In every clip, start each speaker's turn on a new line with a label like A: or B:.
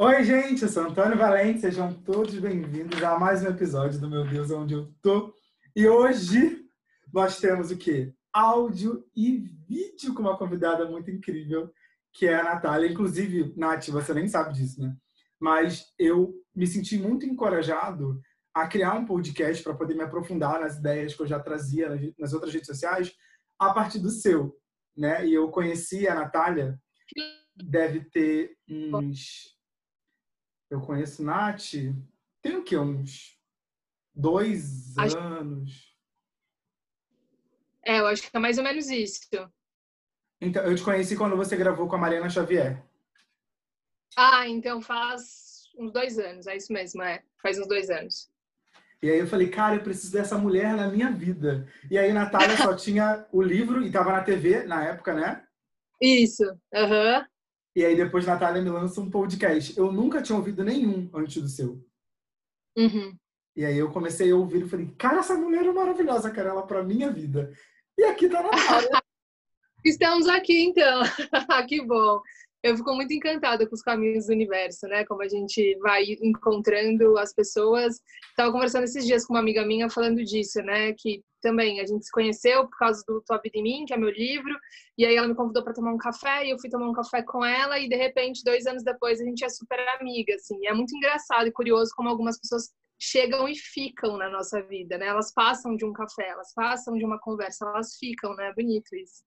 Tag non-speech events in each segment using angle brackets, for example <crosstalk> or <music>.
A: Oi, gente, eu sou Antônio Valente, sejam todos bem-vindos a mais um episódio do Meu Deus Onde Eu Tô. E hoje nós temos o quê? Áudio e vídeo com uma convidada muito incrível, que é a Natália. Inclusive, Nath, você nem sabe disso, né? Mas eu me senti muito encorajado a criar um podcast para poder me aprofundar nas ideias que eu já trazia nas outras redes sociais a partir do seu, né? E eu conheci a Natália, deve ter uns eu conheço Nath, tem o quê? Uns dois acho... anos.
B: É, eu acho que é mais ou menos isso.
A: Então, eu te conheci quando você gravou com a Mariana Xavier.
B: Ah, então faz uns dois anos, é isso mesmo, é. Faz uns dois anos.
A: E aí eu falei, cara, eu preciso dessa mulher na minha vida. E aí Natália só <laughs> tinha o livro e tava na TV na época, né?
B: Isso, aham. Uhum.
A: E aí depois Natália me lança um podcast. Eu nunca tinha ouvido nenhum antes do seu.
B: Uhum.
A: E aí eu comecei a ouvir e falei, cara, essa mulher é maravilhosa, cara, ela pra minha vida. E aqui tá Natália. <laughs>
B: Estamos aqui então. <laughs> que bom eu fico muito encantada com os caminhos do universo, né? Como a gente vai encontrando as pessoas. Estava conversando esses dias com uma amiga minha falando disso, né? Que também a gente se conheceu por causa do Tua Vida em Mim, que é meu livro, e aí ela me convidou para tomar um café e eu fui tomar um café com ela e de repente dois anos depois a gente é super amiga, assim. E é muito engraçado e curioso como algumas pessoas chegam e ficam na nossa vida, né? Elas passam de um café, elas passam de uma conversa, elas ficam, né? Bonito isso.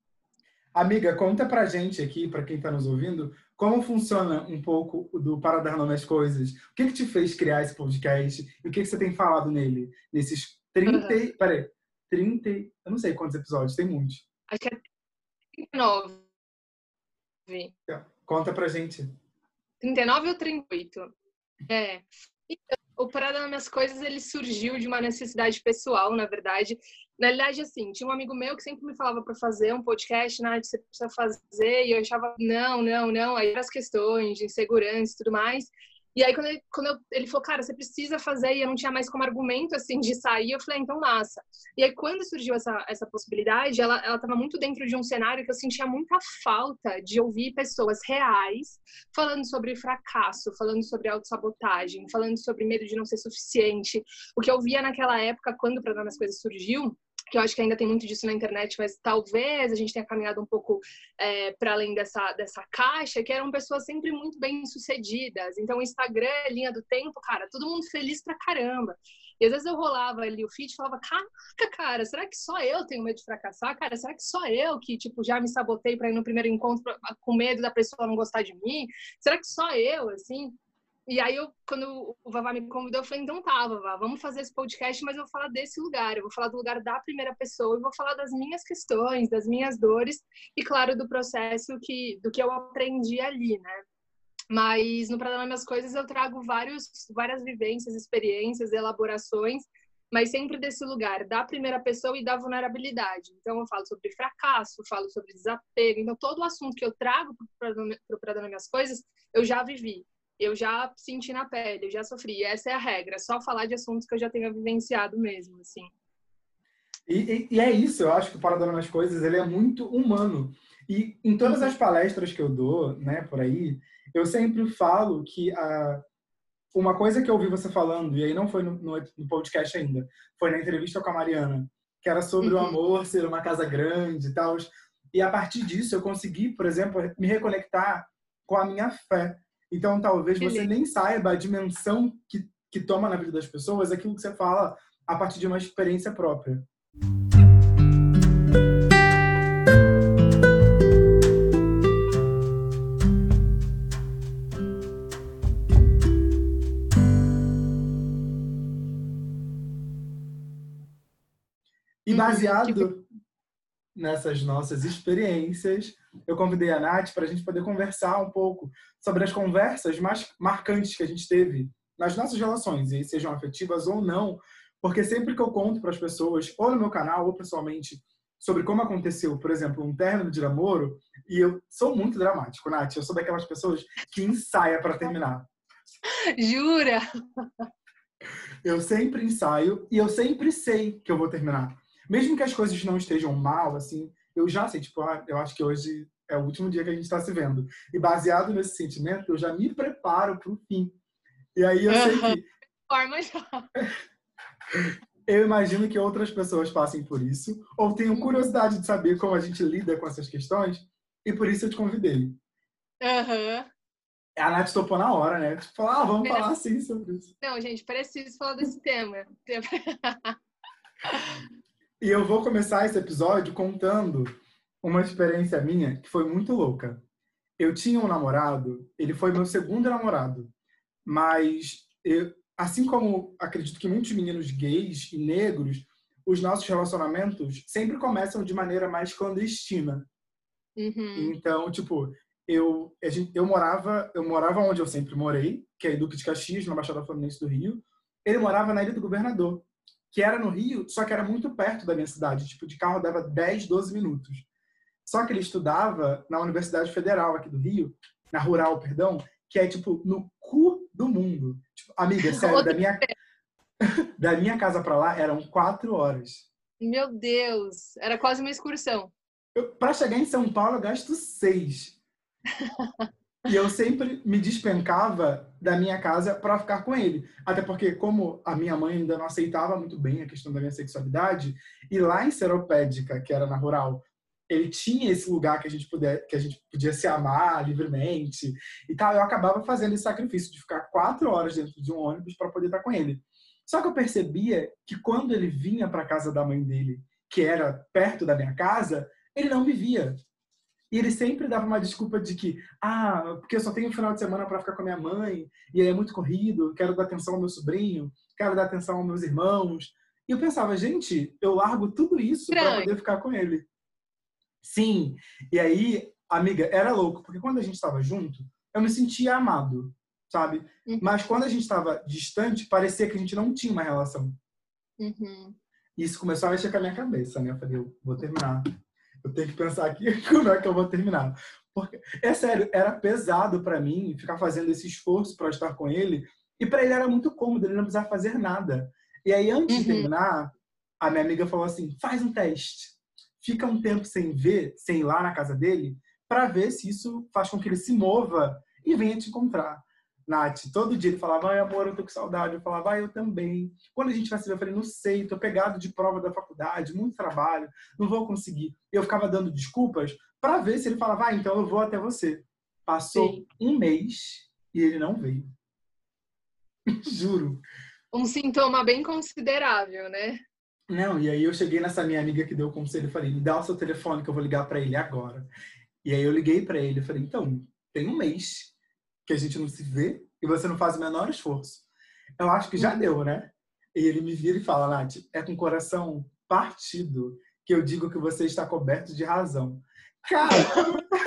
A: Amiga, conta pra gente aqui, para quem está nos ouvindo, como funciona um pouco do Para Dar Nome às Coisas. O que, que te fez criar esse podcast e o que, que você tem falado nele? Nesses 30. Uhum. Peraí, 30. Eu não sei quantos episódios, tem muitos.
B: Acho que é 39.
A: Conta pra gente.
B: 39 ou 38? É. O Para Dar Nome às Coisas ele surgiu de uma necessidade pessoal, na verdade. Na realidade, assim, tinha um amigo meu que sempre me falava para fazer um podcast, né, você precisa fazer, e eu achava, não, não, não, aí as questões de insegurança e tudo mais. E aí, quando, ele, quando eu, ele falou, cara, você precisa fazer, e eu não tinha mais como argumento, assim, de sair, eu falei, ah, então massa. E aí, quando surgiu essa, essa possibilidade, ela, ela muito dentro de um cenário que eu sentia muita falta de ouvir pessoas reais falando sobre fracasso, falando sobre autossabotagem, falando sobre medo de não ser suficiente. O que eu via naquela época, quando o Programa das Coisas surgiu, que eu acho que ainda tem muito disso na internet, mas talvez a gente tenha caminhado um pouco é, para além dessa, dessa caixa, que eram pessoas sempre muito bem sucedidas. Então, o Instagram, linha do tempo, cara, todo mundo feliz pra caramba. E às vezes eu rolava ali o feed e falava, caraca, cara, será que só eu tenho medo de fracassar? Cara, será que só eu que, tipo, já me sabotei para ir no primeiro encontro com medo da pessoa não gostar de mim? Será que só eu, assim? E aí, eu, quando o Vavá me convidou, eu falei, então tá, Vavá, vamos fazer esse podcast, mas eu vou falar desse lugar, eu vou falar do lugar da primeira pessoa, eu vou falar das minhas questões, das minhas dores, e claro, do processo que, do que eu aprendi ali, né? Mas no Para Dar Minhas Coisas eu trago vários, várias vivências, experiências, elaborações, mas sempre desse lugar da primeira pessoa e da vulnerabilidade. Então eu falo sobre fracasso, falo sobre desapego. Então todo o assunto que eu trago para Minhas Coisas eu já vivi eu já senti na pele, eu já sofri. Essa é a regra, só falar de assuntos que eu já tenho vivenciado mesmo, assim.
A: E, e, e é isso, eu acho que o Parador nas Coisas, ele é muito humano. E em todas as palestras que eu dou, né, por aí, eu sempre falo que a, uma coisa que eu ouvi você falando, e aí não foi no, no, no podcast ainda, foi na entrevista com a Mariana, que era sobre uhum. o amor ser uma casa grande e tal. E a partir disso eu consegui, por exemplo, me reconectar com a minha fé. Então, talvez você nem saiba a dimensão que, que toma na vida das pessoas aquilo que você fala a partir de uma experiência própria. E uhum, baseado nessas nossas experiências, eu convidei a Nath para a gente poder conversar um pouco sobre as conversas mais marcantes que a gente teve nas nossas relações, e sejam afetivas ou não, porque sempre que eu conto para as pessoas, ou no meu canal, ou pessoalmente, sobre como aconteceu, por exemplo, um término de namoro, e eu sou muito dramático, Nath, eu sou daquelas pessoas que ensaia para terminar.
B: Jura?
A: Eu sempre ensaio e eu sempre sei que eu vou terminar. Mesmo que as coisas não estejam mal, assim, eu já sei, tipo, ah, eu acho que hoje é o último dia que a gente está se vendo. E baseado nesse sentimento, eu já me preparo para o fim. E aí eu sei que.
B: Forma já. <laughs>
A: Eu imagino que outras pessoas passem por isso, ou tenham uhum. curiosidade de saber como a gente lida com essas questões, e por isso eu te convidei.
B: Uhum.
A: A Nath topou na hora, né? Tipo, falar, ah, vamos falar assim sobre isso.
B: Não, gente, preciso falar desse tema. <laughs>
A: e eu vou começar esse episódio contando uma experiência minha que foi muito louca. Eu tinha um namorado, ele foi meu segundo namorado, mas eu, assim como acredito que muitos meninos gays e negros, os nossos relacionamentos sempre começam de maneira mais clandestina.
B: Uhum.
A: Então, tipo, eu, eu morava eu morava onde eu sempre morei, que é Duque de Caxias, na Baixada Fluminense do Rio. Ele morava na Ilha do Governador, que era no Rio, só que era muito perto da minha cidade. Tipo, de carro dava 10, 12 minutos. Só que ele estudava na Universidade Federal aqui do Rio, na Rural, perdão, que é, tipo, no cu do mundo. Tipo, amiga, sério, da minha, <laughs> da minha casa para lá eram quatro horas.
B: Meu Deus, era quase uma excursão.
A: Para chegar em São Paulo, eu gasto seis. <laughs> e eu sempre me despencava da minha casa para ficar com ele. Até porque, como a minha mãe ainda não aceitava muito bem a questão da minha sexualidade, e lá em Seropédica, que era na rural, ele tinha esse lugar que a gente puder, que a gente podia se amar livremente e tal. Eu acabava fazendo esse sacrifício de ficar quatro horas dentro de um ônibus para poder estar com ele. Só que eu percebia que quando ele vinha para casa da mãe dele, que era perto da minha casa, ele não vivia. E ele sempre dava uma desculpa de que, ah, porque eu só tenho um final de semana para ficar com a minha mãe, e é muito corrido, quero dar atenção ao meu sobrinho, quero dar atenção aos meus irmãos. E eu pensava, gente, eu largo tudo isso para poder ficar com ele. Sim. E aí, amiga, era louco, porque quando a gente estava junto, eu me sentia amado, sabe? Uhum. Mas quando a gente estava distante, parecia que a gente não tinha uma relação.
B: Uhum.
A: Isso começou a mexer com a minha cabeça, né? Eu falei, eu vou terminar eu tenho que pensar aqui <laughs> como é que eu vou terminar. Porque, é sério, era pesado para mim ficar fazendo esse esforço para estar com ele. E para ele era muito cômodo, ele não precisava fazer nada. E aí, antes uhum. de terminar, a minha amiga falou assim: faz um teste. Fica um tempo sem ver, sem ir lá na casa dele, para ver se isso faz com que ele se mova e venha te encontrar. Nath, todo dia ele falava, ai amor, eu tô com saudade. Eu falava, ai eu também. Quando a gente vai se ver, eu falei, não sei, tô pegado de prova da faculdade, muito trabalho, não vou conseguir. Eu ficava dando desculpas para ver se ele falava, ah, então eu vou até você. Passou Sim. um mês e ele não veio. <laughs> Juro.
B: Um sintoma bem considerável, né?
A: Não, e aí eu cheguei nessa minha amiga que deu o conselho e falei, me dá o seu telefone que eu vou ligar para ele agora. E aí eu liguei para ele e falei, então, tem um mês que a gente não se vê e você não faz o menor esforço. Eu acho que já uhum. deu, né? E ele me vira e fala, Nath, é com o coração partido que eu digo que você está coberto de razão. Cara! <laughs>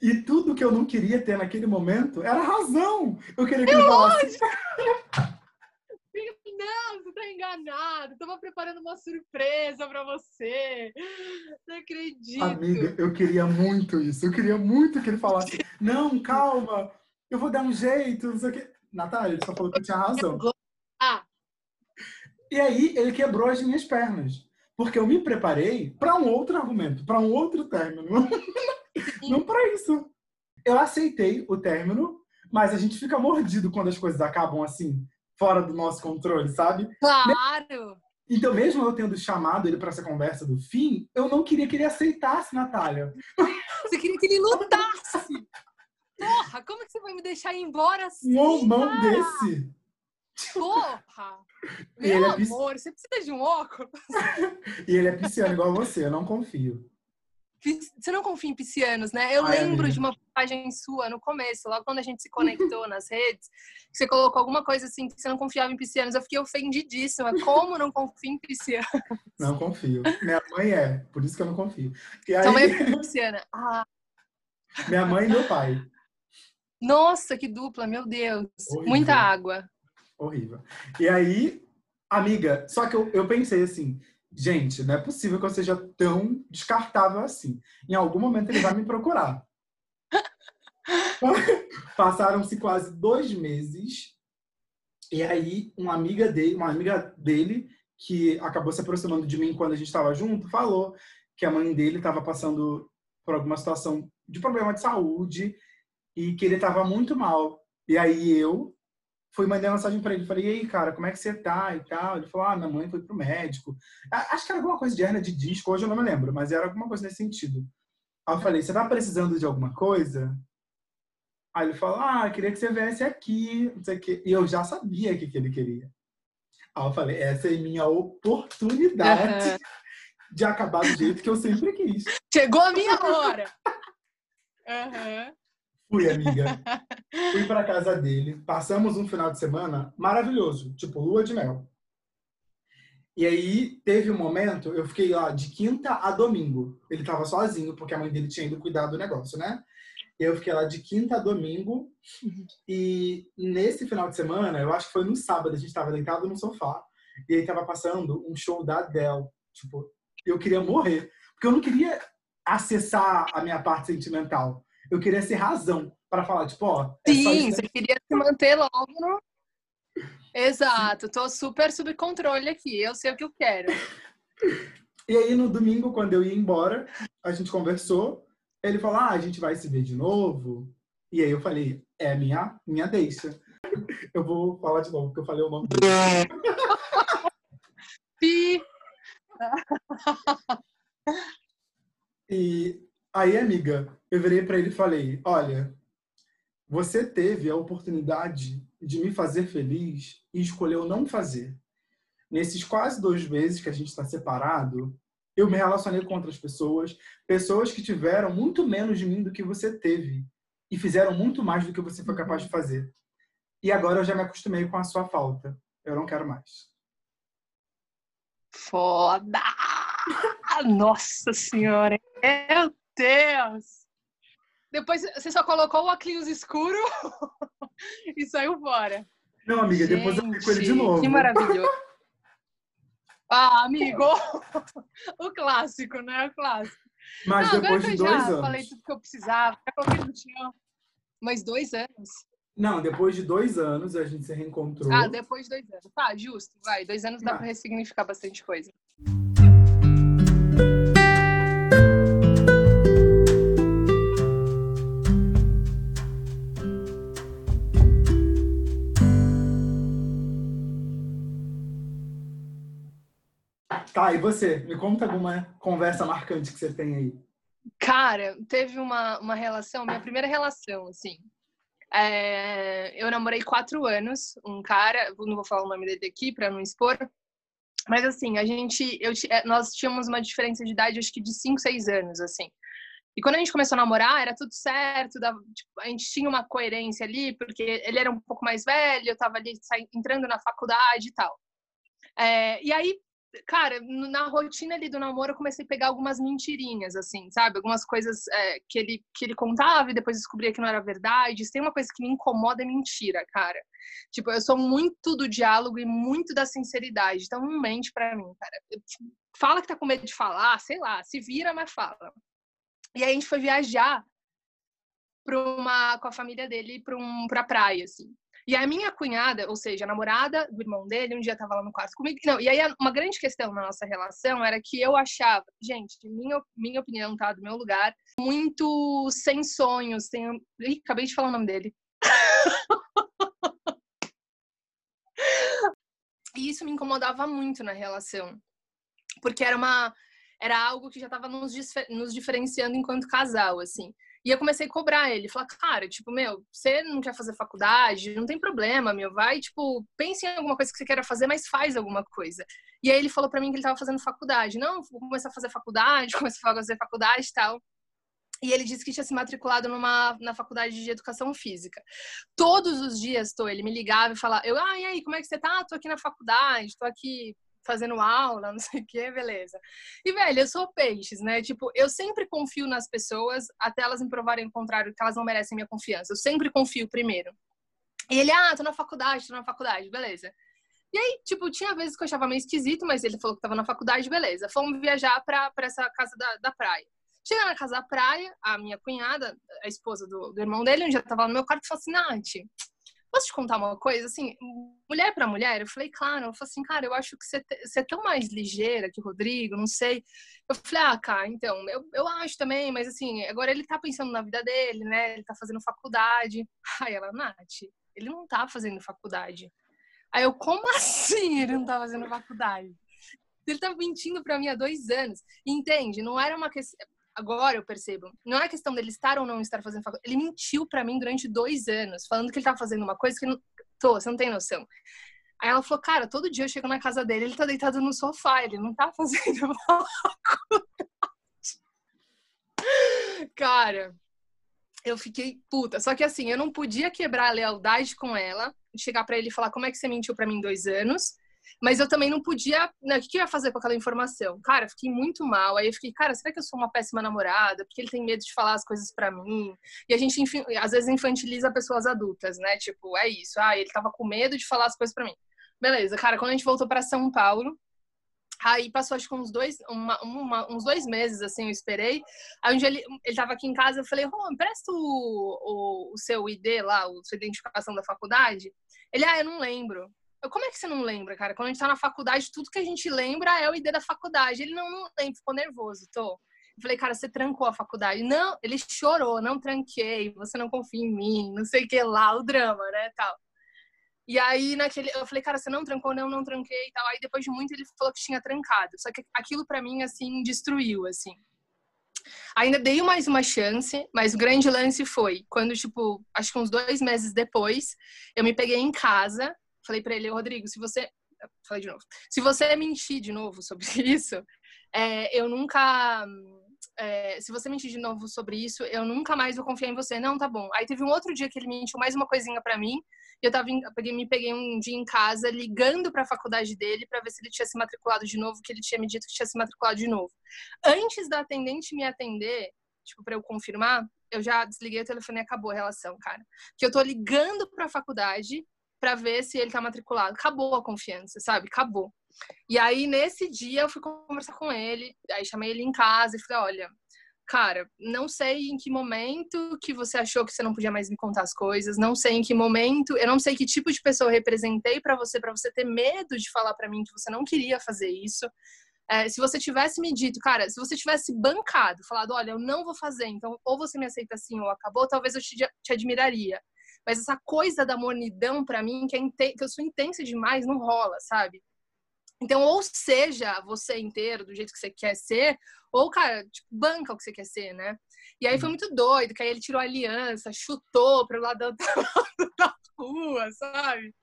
A: e tudo que eu não queria ter naquele momento era razão. Eu queria que ele falasse. <laughs>
B: Não, tá enganado. Tava preparando uma surpresa para você. Não acredito.
A: Amiga, eu queria muito isso. Eu queria muito que ele falasse: Não, calma, eu vou dar um jeito, não sei o quê. Natália, ele só falou que tinha razão.
B: Ah.
A: E aí ele quebrou as minhas pernas. Porque eu me preparei para um outro argumento, para um outro término. <laughs> Não para isso. Eu aceitei o término, mas a gente fica mordido quando as coisas acabam assim fora do nosso controle, sabe?
B: Claro!
A: Então, mesmo eu tendo chamado ele para essa conversa do fim, eu não queria que ele aceitasse, Natália.
B: Você queria que ele lutasse! Porra, como que você vai me deixar ir embora assim?
A: Um homão desse!
B: Porra! Meu é amor, você precisa de um óculos? <laughs>
A: e ele é pisciano igual você, eu não confio.
B: Você não confia em piscianos, né? Eu Ai, lembro amiga. de uma postagem sua no começo, logo quando a gente se conectou nas redes, que você colocou alguma coisa assim que você não confiava em piscianos. Eu fiquei ofendidíssima. Como não confio em piscianos?
A: Não confio. Minha mãe é, por isso que eu não confio. E aí...
B: Sua mãe é <laughs> pisciana. Ah.
A: Minha mãe e meu pai.
B: Nossa, que dupla, meu Deus. Horrível. Muita água.
A: Horrível. E aí, amiga, só que eu, eu pensei assim, gente, não é possível que eu seja tão descartável assim. Em algum momento ele vai me procurar. <laughs> Passaram-se quase dois meses E aí, uma amiga dele, uma amiga dele, que acabou se aproximando de mim quando a gente estava junto, falou que a mãe dele estava passando por alguma situação de problema de saúde e que ele estava muito mal. E aí eu fui mandar mensagem para ele, falei: "E aí, cara, como é que você tá?" e tal. Ele falou: "Ah, minha mãe foi pro médico". Acho que era alguma coisa de hernia de disco, hoje eu não me lembro, mas era alguma coisa nesse sentido. Aí eu falei: "Você tá precisando de alguma coisa?" Aí ele falou: Ah, queria que você viesse aqui, não sei o quê. E eu já sabia o que, que ele queria. Aí eu falei: Essa é minha oportunidade uhum. de acabar do jeito que eu sempre quis.
B: Chegou a minha hora! Uhum.
A: Fui, amiga. <laughs> Fui pra casa dele. Passamos um final de semana maravilhoso, tipo lua de mel. E aí teve um momento, eu fiquei lá de quinta a domingo. Ele tava sozinho, porque a mãe dele tinha ido cuidar do negócio, né? Eu fiquei lá de quinta a domingo. E nesse final de semana, eu acho que foi no sábado, a gente estava deitado no sofá. E aí tava passando um show da Adele. Tipo, eu queria morrer. Porque eu não queria acessar a minha parte sentimental. Eu queria ser razão para falar, tipo, ó.
B: É Sim, você queria se manter logo no. Exato, tô super sob controle aqui. Eu sei o que eu quero.
A: E aí, no domingo, quando eu ia embora, a gente conversou. Ele falou, ah, a gente vai se ver de novo. E aí eu falei, é minha, minha deixa. <laughs> Eu vou falar de novo, porque eu falei o nome dele. <laughs>
B: Pi!
A: e aí, amiga, eu virei para ele e falei, olha, você teve a oportunidade de me fazer feliz e escolheu não fazer. Nesses quase dois meses que a gente está separado, eu me relacionei com outras pessoas, pessoas que tiveram muito menos de mim do que você teve e fizeram muito mais do que você foi capaz de uhum. fazer. E agora eu já me acostumei com a sua falta. Eu não quero mais.
B: Foda! <laughs> Nossa senhora! Meu Deus! Depois você só colocou o óculos escuro <laughs> e saiu fora.
A: Não, amiga, Gente, depois eu fico com ele de novo.
B: Que maravilhoso. <laughs> Ah, amigo! <laughs> o clássico, né? O clássico.
A: Mas Não, depois de dois já anos.
B: falei tudo que eu precisava, já coloquei no chão. Mas dois anos.
A: Não, depois de dois anos a gente se reencontrou.
B: Ah, depois de dois anos. Tá, justo. Vai, dois anos dá ah. pra ressignificar bastante coisa.
A: Tá, e você? Me conta alguma conversa marcante que você tem aí.
B: Cara, teve uma, uma relação, minha primeira relação, assim. É, eu namorei quatro anos, um cara, não vou falar o nome dele aqui para não expor, mas assim, a gente, eu, é, nós tínhamos uma diferença de idade, acho que de cinco, seis anos, assim. E quando a gente começou a namorar, era tudo certo, dava, tipo, a gente tinha uma coerência ali, porque ele era um pouco mais velho, eu tava ali entrando na faculdade e tal. É, e aí, cara, na rotina ali do namoro eu comecei a pegar algumas mentirinhas, assim, sabe? Algumas coisas é, que, ele, que ele contava e depois descobria que não era verdade. Tem uma coisa que me incomoda é mentira, cara. Tipo, eu sou muito do diálogo e muito da sinceridade. Então não mente pra mim, cara. Fala que tá com medo de falar, sei lá, se vira, mas fala. E aí a gente foi viajar pra uma, com a família dele pra, um, pra praia, assim. E a minha cunhada, ou seja, a namorada do irmão dele, um dia estava lá no quarto comigo. Não, e aí uma grande questão na nossa relação era que eu achava, gente, minha, minha opinião tá do meu lugar, muito sem sonhos, sem. Ih, acabei de falar o nome dele. <laughs> e isso me incomodava muito na relação. Porque era uma era algo que já estava nos, nos diferenciando enquanto casal, assim. E eu comecei a cobrar ele, falar, cara, tipo, meu, você não quer fazer faculdade, não tem problema, meu, vai, tipo, pense em alguma coisa que você queira fazer, mas faz alguma coisa. E aí ele falou para mim que ele tava fazendo faculdade. Não, vou começar a fazer faculdade, <laughs> começar a fazer faculdade e tal. E ele disse que tinha se matriculado numa, na faculdade de educação física. Todos os dias, tô, ele me ligava e falava, eu, ah, e aí, como é que você tá? Tô aqui na faculdade, tô aqui fazendo aula, não sei o que, beleza. E, velho, eu sou peixes, né? Tipo, eu sempre confio nas pessoas até elas me provarem o contrário, que elas não merecem minha confiança. Eu sempre confio primeiro. E ele, ah, tô na faculdade, tô na faculdade, beleza. E aí, tipo, tinha vezes que eu achava meio esquisito, mas ele falou que tava na faculdade, beleza. Fomos viajar pra, pra essa casa da, da praia. Chega na casa da praia, a minha cunhada, a esposa do, do irmão dele, um dia tava no meu quarto e falou assim, Nath, posso te contar uma coisa? Assim, mulher para mulher, eu falei, claro. Eu falei assim, cara, eu acho que você, você é tão mais ligeira que o Rodrigo, não sei. Eu falei, ah, cara, então, eu, eu acho também, mas assim, agora ele tá pensando na vida dele, né? Ele tá fazendo faculdade. <laughs> Aí ela, Nath, ele não tá fazendo faculdade. Aí eu, como <laughs> assim ele não tá fazendo faculdade? Ele tá mentindo para mim há dois anos. Entende? Não era uma questão agora eu percebo, não é questão dele estar ou não estar fazendo faculdade. Ele mentiu para mim durante dois anos, falando que ele tava fazendo uma coisa que não. Tô, você não tem noção. Aí ela falou, cara, todo dia eu chego na casa dele, ele tá deitado no sofá, ele não tá <laughs> fazendo faculdade. Cara, eu fiquei puta. Só que assim, eu não podia quebrar a lealdade com ela, chegar para ele e falar como é que você mentiu para mim dois anos. Mas eu também não podia. Né, o que eu ia fazer com aquela informação? Cara, fiquei muito mal. Aí eu fiquei, cara, será que eu sou uma péssima namorada? Porque ele tem medo de falar as coisas para mim. E a gente, enfim, às vezes, infantiliza pessoas adultas, né? Tipo, é isso. Ah, ele tava com medo de falar as coisas para mim. Beleza, cara, quando a gente voltou para São Paulo, Aí passou acho que uns dois, uma, uma, uns dois meses, assim, eu esperei. Aí um dia ele, ele tava aqui em casa, eu falei, Rô, empresta o, o, o, seu ID lá, a sua identificação da faculdade. Ele, ah, eu não lembro. Como é que você não lembra, cara? Quando a gente tá na faculdade, tudo que a gente lembra é o ID da faculdade. Ele não, não lembra, ficou nervoso, tô. Eu falei, cara, você trancou a faculdade. Não, ele chorou, não tranquei, você não confia em mim, não sei o que lá, o drama, né, tal. E aí, naquele, eu falei, cara, você não trancou? Não, não tranquei e tal. Aí, depois de muito, ele falou que tinha trancado. Só que aquilo para mim, assim, destruiu, assim. Ainda dei mais uma chance, mas o grande lance foi quando, tipo, acho que uns dois meses depois, eu me peguei em casa falei para ele, Rodrigo, se você. Falei de novo. Se você mentir de novo sobre <laughs> isso, é, eu nunca. É, se você mentir de novo sobre isso, eu nunca mais vou confiar em você. Não, tá bom. Aí teve um outro dia que ele mentiu mais uma coisinha para mim. E eu tava, eu peguei, me peguei um dia em casa ligando para a faculdade dele para ver se ele tinha se matriculado de novo, que ele tinha me dito que tinha se matriculado de novo. Antes da atendente me atender, tipo, para eu confirmar, eu já desliguei o telefone e acabou a relação, cara. Que eu tô ligando para a faculdade para ver se ele tá matriculado. Acabou a confiança, sabe? Acabou. E aí, nesse dia, eu fui conversar com ele, aí chamei ele em casa e falei, olha, cara, não sei em que momento que você achou que você não podia mais me contar as coisas, não sei em que momento, eu não sei que tipo de pessoa eu representei para você, para você ter medo de falar para mim que você não queria fazer isso. É, se você tivesse me dito, cara, se você tivesse bancado, falado, olha, eu não vou fazer, então ou você me aceita assim ou acabou, talvez eu te, te admiraria. Mas essa coisa da mornidão, para mim, que, é que eu sou intensa demais, não rola, sabe? Então, ou seja você inteiro, do jeito que você quer ser, ou, cara, tipo, banca o que você quer ser, né? E aí foi uhum. muito doido, que aí ele tirou a aliança, chutou pro lado <laughs> da, da rua, sabe?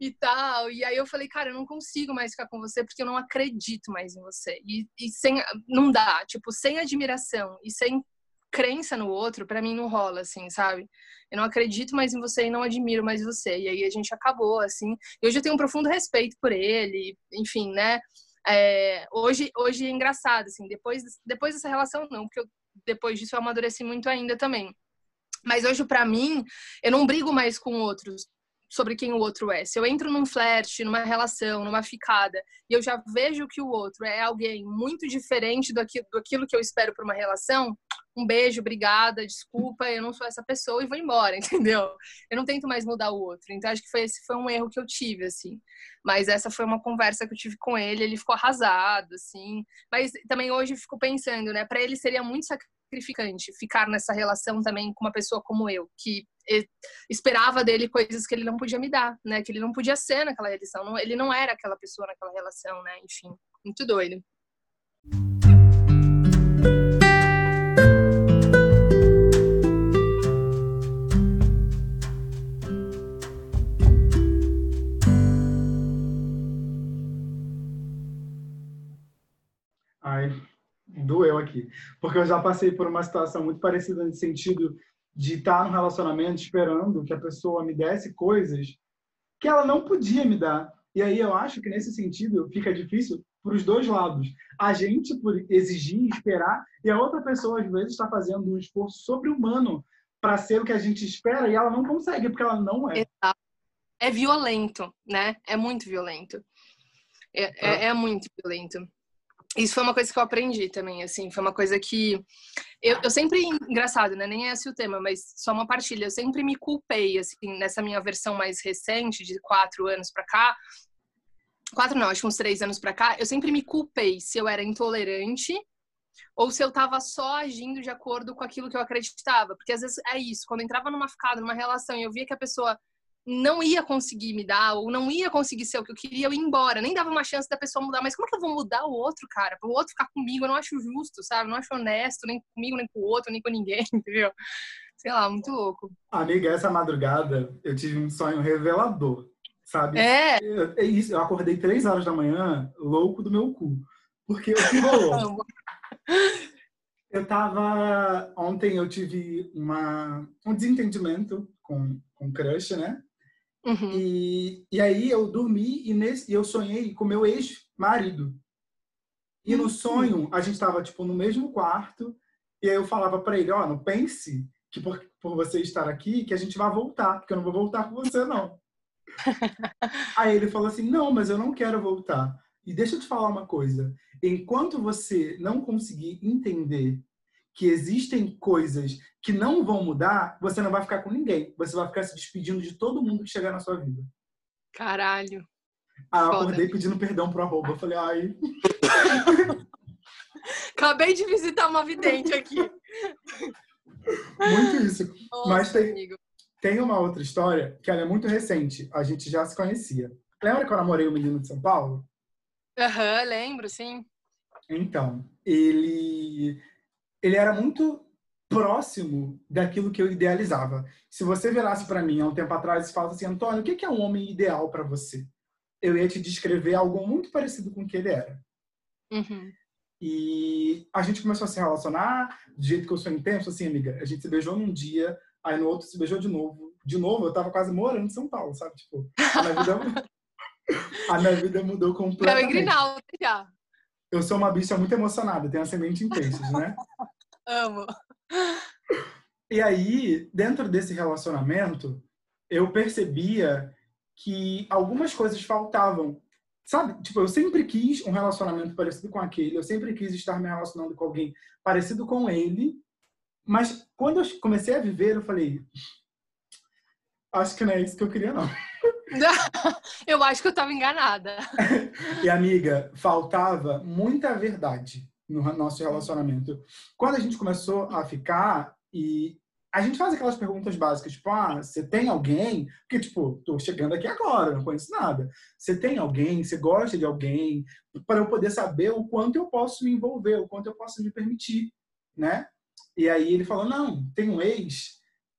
B: E tal. E aí eu falei, cara, eu não consigo mais ficar com você porque eu não acredito mais em você. E, e sem. Não dá. Tipo, sem admiração e sem crença no outro, para mim não rola, assim, sabe? Eu não acredito mais em você e não admiro mais você. E aí a gente acabou, assim. E hoje eu tenho um profundo respeito por ele, enfim, né? É, hoje, hoje é engraçado, assim, depois, depois dessa relação não, porque eu, depois disso eu amadureci muito ainda também. Mas hoje, para mim, eu não brigo mais com outros sobre quem o outro é. Se eu entro num flerte, numa relação, numa ficada, e eu já vejo que o outro é alguém muito diferente do aquilo, que eu espero para uma relação, um beijo, obrigada, desculpa, eu não sou essa pessoa e vou embora, <laughs> entendeu? Eu não tento mais mudar o outro. Então acho que foi esse foi um erro que eu tive assim. Mas essa foi uma conversa que eu tive com ele, ele ficou arrasado assim. Mas também hoje eu fico pensando, né, para ele seria muito sacrificante ficar nessa relação também com uma pessoa como eu, que esperava dele coisas que ele não podia me dar, né? Que ele não podia ser naquela relação, ele não era aquela pessoa naquela relação, né? Enfim, muito doido.
A: Aqui. Porque eu já passei por uma situação muito parecida nesse sentido de estar num relacionamento esperando que a pessoa me desse coisas que ela não podia me dar. E aí eu acho que nesse sentido fica difícil para os dois lados. A gente por exigir, esperar, e a outra pessoa às vezes está fazendo um esforço sobre-humano para ser o que a gente espera e ela não consegue porque ela não é.
B: É violento, né? É muito violento. É, é, é muito violento. Isso foi uma coisa que eu aprendi também, assim, foi uma coisa que eu, eu sempre, engraçado, né, nem é esse o tema, mas só uma partilha, eu sempre me culpei, assim, nessa minha versão mais recente, de quatro anos pra cá, quatro não, acho uns três anos pra cá, eu sempre me culpei se eu era intolerante ou se eu tava só agindo de acordo com aquilo que eu acreditava, porque às vezes é isso, quando eu entrava numa ficada, numa relação, e eu via que a pessoa não ia conseguir me dar, ou não ia conseguir ser o que eu queria, eu ia embora. Nem dava uma chance da pessoa mudar. Mas como é que eu vou mudar o outro, cara? Para o outro ficar comigo, eu não acho justo, sabe? Não acho honesto, nem comigo, nem com o outro, nem com ninguém, <laughs> entendeu? Sei lá, muito louco.
A: Amiga, essa madrugada eu tive um sonho revelador, sabe?
B: É.
A: É isso, eu acordei três horas da manhã, louco do meu cu. Porque o que rolou? <laughs> eu tava. Ontem eu tive uma, um desentendimento com, com o crush, né?
B: Uhum.
A: E, e aí eu dormi e, nesse, eu sonhei com meu ex-marido. E no uhum. sonho, a gente estava tipo, no mesmo quarto, e aí eu falava para ele, ó, oh, não pense que por, por você estar aqui, que a gente vai voltar, porque eu não vou voltar com você, não. <laughs> aí ele falou assim, não, mas eu não quero voltar. E deixa eu te falar uma coisa. Enquanto você não conseguir entender que existem coisas que não vão mudar, você não vai ficar com ninguém. Você vai ficar se despedindo de todo mundo que chegar na sua vida.
B: Caralho.
A: Ah, eu acordei pedindo perdão pro arroba. Eu falei, ai. <laughs>
B: Acabei de visitar uma vidente aqui.
A: Muito isso. Nossa, Mas tem, tem uma outra história que ela é muito recente. A gente já se conhecia. Lembra que eu namorei o um menino de São Paulo?
B: Aham, uhum, lembro, sim.
A: Então, ele ele era muito próximo daquilo que eu idealizava. Se você virasse para mim há um tempo atrás e falasse assim, Antônio, o que é um homem ideal para você? Eu ia te descrever algo muito parecido com o que ele era.
B: Uhum.
A: E a gente começou a se relacionar do jeito que eu sou intenso, assim, amiga. A gente se beijou num dia, aí no outro se beijou de novo. De novo, eu tava quase morando em São Paulo, sabe? Tipo, a minha vida, <laughs> a minha vida mudou completamente.
B: Eu em Grinalda já.
A: Eu sou uma bicha muito emocionada, tenho ascendente em peixes, né? <laughs>
B: Amo.
A: E aí, dentro desse relacionamento, eu percebia que algumas coisas faltavam. Sabe? Tipo, eu sempre quis um relacionamento parecido com aquele, eu sempre quis estar me relacionando com alguém parecido com ele, mas quando eu comecei a viver, eu falei, acho que não é isso que eu queria, não. <laughs>
B: eu acho que eu estava enganada. <laughs>
A: e amiga, faltava muita verdade no nosso relacionamento. Quando a gente começou a ficar e a gente faz aquelas perguntas básicas, tipo, ah, você tem alguém? Porque, tipo, tô chegando aqui agora, não conheço nada. Você tem alguém? Você gosta de alguém? Para eu poder saber o quanto eu posso me envolver, o quanto eu posso me permitir, né? E aí ele falou, não, tem um ex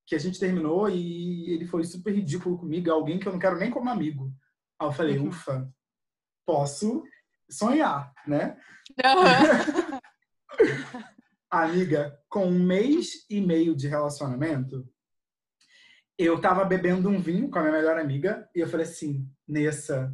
A: que a gente terminou e ele foi super ridículo comigo, alguém que eu não quero nem como amigo. Aí eu falei, uhum. ufa, posso sonhar, né? <laughs> Amiga, com um mês e meio de relacionamento, eu tava bebendo um vinho com a minha melhor amiga e eu falei assim, Nessa,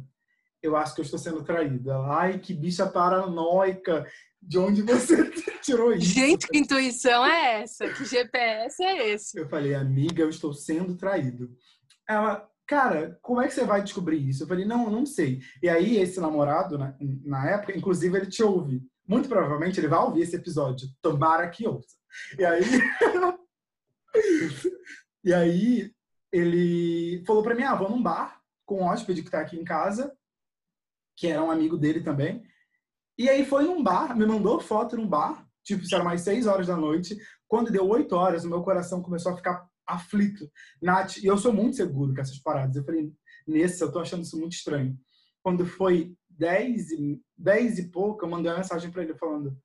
A: eu acho que eu estou sendo traída. Ai, que bicha paranoica. De onde você <laughs> tirou isso?
B: Gente, que intuição é essa? Que GPS é esse?
A: Eu falei, amiga, eu estou sendo traído. Ela, cara, como é que você vai descobrir isso? Eu falei, não, eu não sei. E aí, esse namorado, na, na época, inclusive, ele te ouve. Muito provavelmente ele vai ouvir esse episódio. Tomara que ouça. E aí. <laughs> e aí, ele falou pra mim: ah, vou num bar com um hóspede que tá aqui em casa, que era um amigo dele também. E aí foi num bar, me mandou foto num bar, tipo, isso era mais seis horas da noite. Quando deu oito horas, o meu coração começou a ficar aflito. Nath, e eu sou muito seguro com essas paradas. Eu falei, nesse, eu tô achando isso muito estranho. Quando foi dez e, e pouco, eu mandei uma mensagem para ele falando,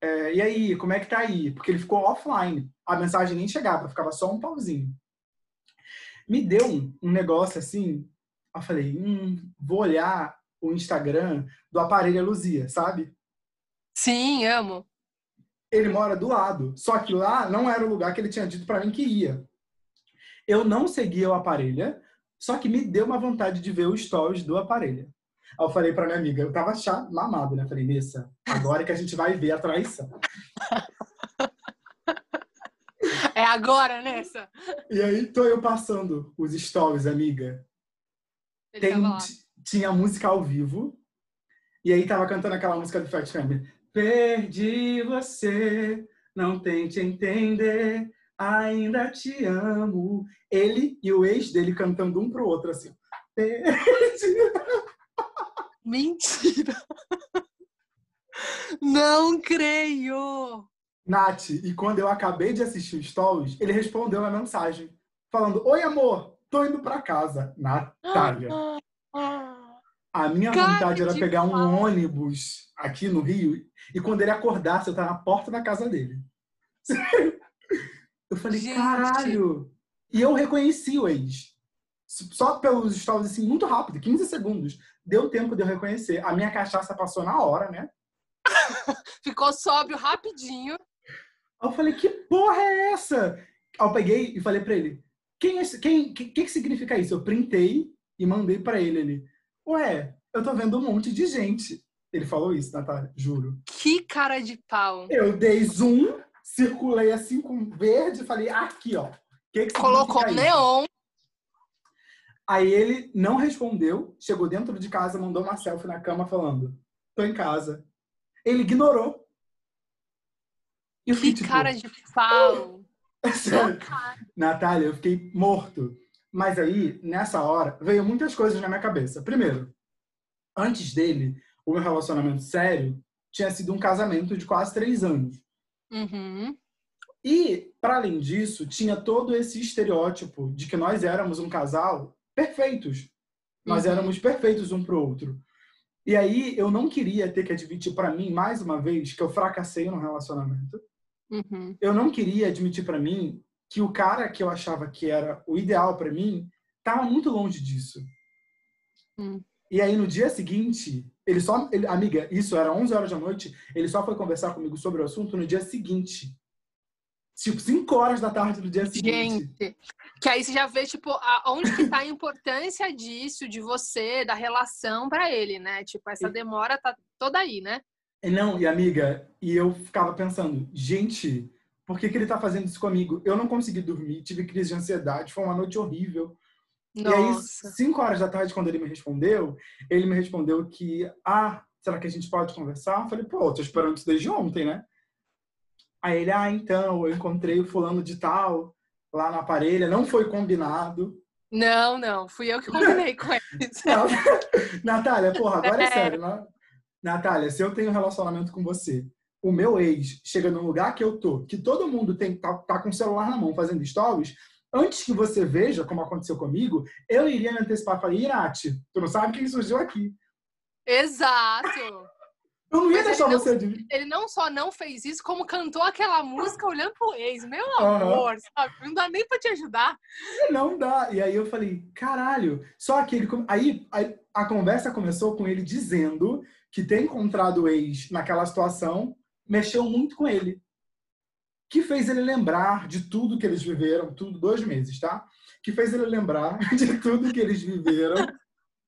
A: é, e aí, como é que tá aí? Porque ele ficou offline. A mensagem nem chegava, ficava só um pauzinho. Me deu um, um negócio assim, eu falei, hum, vou olhar o Instagram do aparelho Luzia, sabe?
B: Sim, amo.
A: Ele mora do lado. Só que lá não era o lugar que ele tinha dito para mim que ia. Eu não seguia o aparelho, só que me deu uma vontade de ver os stories do aparelho. Aí eu falei pra minha amiga, eu tava chato, mamado, né? Falei, Nessa, agora que a gente vai ver a traição.
B: É agora, Nessa.
A: E aí tô eu passando os stories, amiga. Tem, tinha música ao vivo. E aí tava cantando aquela música do Fat Family. Perdi você, não tente entender, ainda te amo. Ele e o ex dele cantando um pro outro assim. Perdi. <laughs>
B: Mentira! Não creio!
A: Nath, e quando eu acabei de assistir o Stories, ele respondeu a mensagem, falando: Oi, amor, tô indo pra casa. Natália. <gasps> A minha
B: Cara
A: vontade era pegar um ônibus aqui no Rio e quando ele acordasse, eu tava na porta da casa dele. <laughs> Eu falei,
B: Gente.
A: caralho! E eu reconheci o ex. Só pelos stories, assim, muito rápido, 15 segundos. Deu tempo de eu reconhecer. A minha cachaça passou na hora, né? <laughs>
B: Ficou sóbrio rapidinho.
A: Eu falei, que porra é essa? Eu peguei e falei pra ele, quem é quem, que, que significa isso? Eu printei e mandei pra ele. Ele, ué, eu tô vendo um monte de gente. Ele falou isso, Natália, juro.
B: Que cara de pau.
A: Eu dei zoom, circulei assim com verde e falei, aqui, ó. Que que
B: Colocou
A: isso?
B: neon.
A: Aí ele não respondeu, chegou dentro de casa, mandou uma selfie na cama falando, tô em casa. Ele ignorou. E eu fiquei,
B: Que
A: tipo,
B: cara de pau.
A: sério. Natália, eu fiquei morto. Mas aí, nessa hora, veio muitas coisas na minha cabeça. Primeiro, antes dele, o meu relacionamento sério tinha sido um casamento de quase três anos.
B: Uhum.
A: E, para além disso, tinha todo esse estereótipo de que nós éramos um casal perfeitos. Nós
B: Uhum.
A: éramos perfeitos um pro outro. E aí, eu não queria ter que admitir para mim, mais uma vez, que eu fracassei no relacionamento.
B: Uhum.
A: eu não queria admitir pra mim que o cara que eu achava que era o ideal pra mim tava muito longe disso.
B: Hum.
A: E aí no dia seguinte, ele só, ele, amiga, isso era 11 horas da noite, ele só foi conversar comigo sobre o assunto no dia seguinte. Tipo, 5 horas da tarde do dia seguinte.
B: Gente, que aí você já vê, tipo, a- onde que tá a importância disso, de você, da relação pra ele, né? Tipo, essa demora tá toda aí, né?
A: Não, e amiga, e eu ficava pensando, gente, por que, que ele tá fazendo isso comigo? Eu não consegui dormir, tive crise de ansiedade, foi uma noite horrível. E aí,
B: Nossa.
A: 5 horas da tarde, quando ele me respondeu, ele me respondeu que, ah, será que a gente pode conversar? Eu falei, pô, tô esperando isso desde ontem, né? Aí ele, ah, então, eu encontrei o fulano de tal lá na parelha, não foi combinado.
B: Não, não, fui eu que combinei com ele. <laughs>
A: Natália, porra, agora é
B: É.
A: sério, né? Natália, se eu tenho um relacionamento com você, o meu ex chega no lugar que eu tô, que todo mundo tem tá, tá com o celular na mão fazendo stories, antes que você veja como aconteceu comigo, eu iria me antecipar e falar, Nath, tu não sabe quem surgiu aqui.
B: Exato.
A: Eu não ia
B: Mas
A: deixar
B: ele não-
A: você de...
B: Ele não só não fez isso, como cantou aquela música olhando pro ex. Meu amor, sabe? Não dá nem pra te ajudar.
A: Não dá. E aí eu falei, caralho. Só que ele. aí a conversa começou com ele dizendo que ter encontrado o ex naquela situação mexeu muito com ele. Que fez ele lembrar de tudo que eles viveram, tudo, dois meses, tá? Que fez ele lembrar <laughs> de tudo que eles viveram,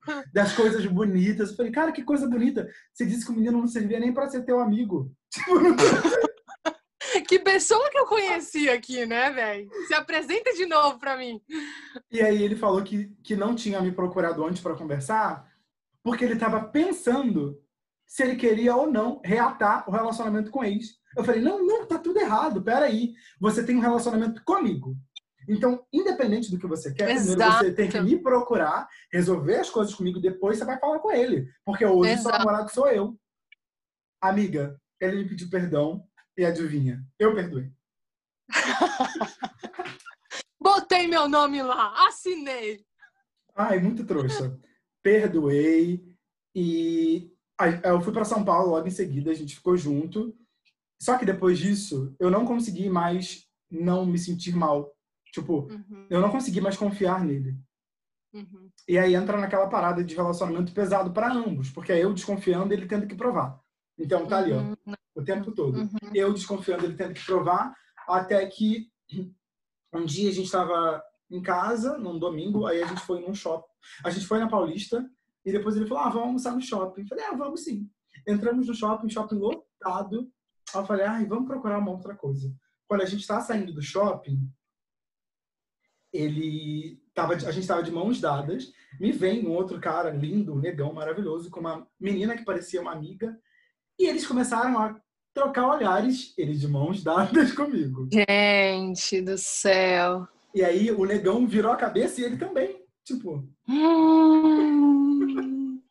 A: <laughs> das coisas bonitas. Eu falei, cara, que coisa bonita. Você disse que o menino não servia nem pra ser teu amigo. <laughs> Tipo, não
B: Que pessoa que eu conheci aqui, né, velho? Se apresenta de novo pra mim.
A: E aí ele falou que, que não tinha me procurado antes para conversar, porque ele estava pensando se ele queria ou não reatar o relacionamento com o ex. Eu falei, não, não, tá tudo errado, peraí. Você tem um relacionamento comigo. Então, independente do que você quer, primeiro você tem que me procurar, resolver as coisas comigo, depois você vai falar com ele. Porque hoje seu
B: Exato.
A: namorado sou eu. Amiga, ele me pediu perdão e adivinha, eu perdoei. <laughs>
B: Botei meu nome lá, assinei.
A: Ai, muito trouxa. Perdoei e aí, eu fui para São Paulo logo em seguida, a gente ficou junto. Só que depois disso, eu não consegui mais não me sentir mal. Tipo,
B: Uhum,
A: eu não consegui mais confiar nele.
B: uhum.
A: E aí entra naquela parada de relacionamento pesado para ambos, porque é eu desconfiando, ele tendo que provar. Então tá ali, ó,
B: Uhum,
A: o tempo todo.
B: uhum.
A: Eu desconfiando, ele tendo que provar, até que um dia a gente estava em casa, num domingo, aí a gente foi num shopping. A gente foi na Paulista, e depois ele falou, ah, vamos almoçar no shopping. Eu falei, ah, vamos sim. Entramos no shopping, shopping lotado. Aí eu falei, ai, vamos procurar uma outra coisa. Quando a gente tá saindo do shopping, ele tava, a gente tava de mãos dadas, me vem um outro cara lindo, negão, maravilhoso, com uma menina que parecia uma amiga, e eles começaram a trocar olhares, eles de mãos <laughs> dadas comigo.
B: Gente do céu.
A: E aí o negão virou a cabeça e ele também, tipo.
B: Hum.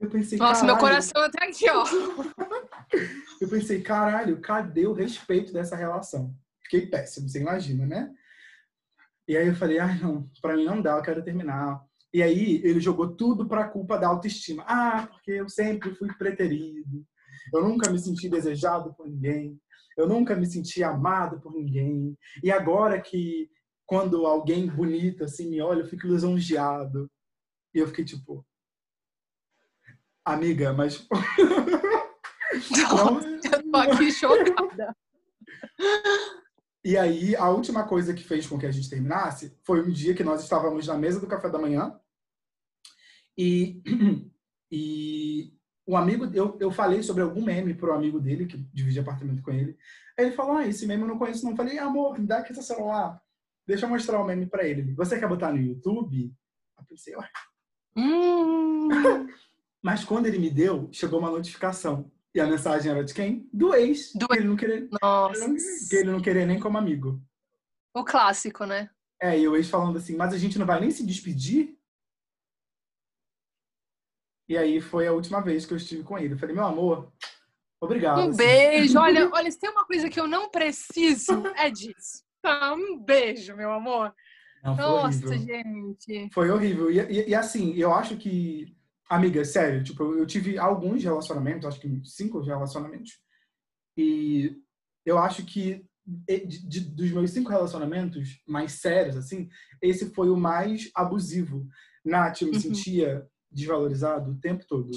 A: Eu pensei,
B: Nossa, meu coração até aqui, ó. <laughs>
A: Eu pensei, caralho, cadê o respeito dessa relação? Fiquei péssimo, você imagina, né? E aí eu falei, ai não, pra mim não dá, eu quero terminar. E aí ele jogou tudo pra culpa da autoestima. Ah, porque eu sempre fui preterido. Eu nunca me senti desejado por ninguém. Eu nunca me senti amado por ninguém. E agora que quando alguém bonito assim me olha, eu fico lisonjeado. E eu fiquei tipo, amiga, mas <laughs>
B: Nossa, eu tô aqui <laughs> chocada.
A: E aí, a última coisa que fez com que a gente terminasse foi um dia que nós estávamos na mesa do café da manhã e, <clears throat> e um amigo, eu, eu falei sobre algum meme pro amigo dele, que dividia apartamento com ele. Aí ele falou, ah, esse meme eu não conheço não. Eu falei, amor, me dá aqui seu celular. Deixa eu mostrar o meme pra ele. Você quer botar no YouTube? Eu pensei, ué.
B: Hum. <laughs>
A: Mas quando ele me deu, chegou uma notificação. E a mensagem era de quem? Do ex.
B: Do
A: que ele não queria,
B: Nossa.
A: que ele não queria nem como amigo.
B: O clássico, né?
A: É, e o ex falando assim, mas a gente não vai nem se despedir? E aí foi a última vez que eu estive com ele. Eu falei, meu amor, obrigado.
B: Um
A: assim.
B: beijo. Olha, <laughs> olha, se tem uma coisa que eu não preciso, é disso. Tá, um beijo, meu amor.
A: Não,
B: Nossa,
A: horrível.
B: gente.
A: Foi horrível. E, e- e, assim, eu acho que, amiga, sério, tipo, eu tive alguns relacionamentos, acho que cinco relacionamentos. E eu acho que de- de- dos meus cinco relacionamentos mais sérios, assim, esse foi o mais abusivo. Nath, eu me
B: Uhum.
A: sentia desvalorizado o tempo todo.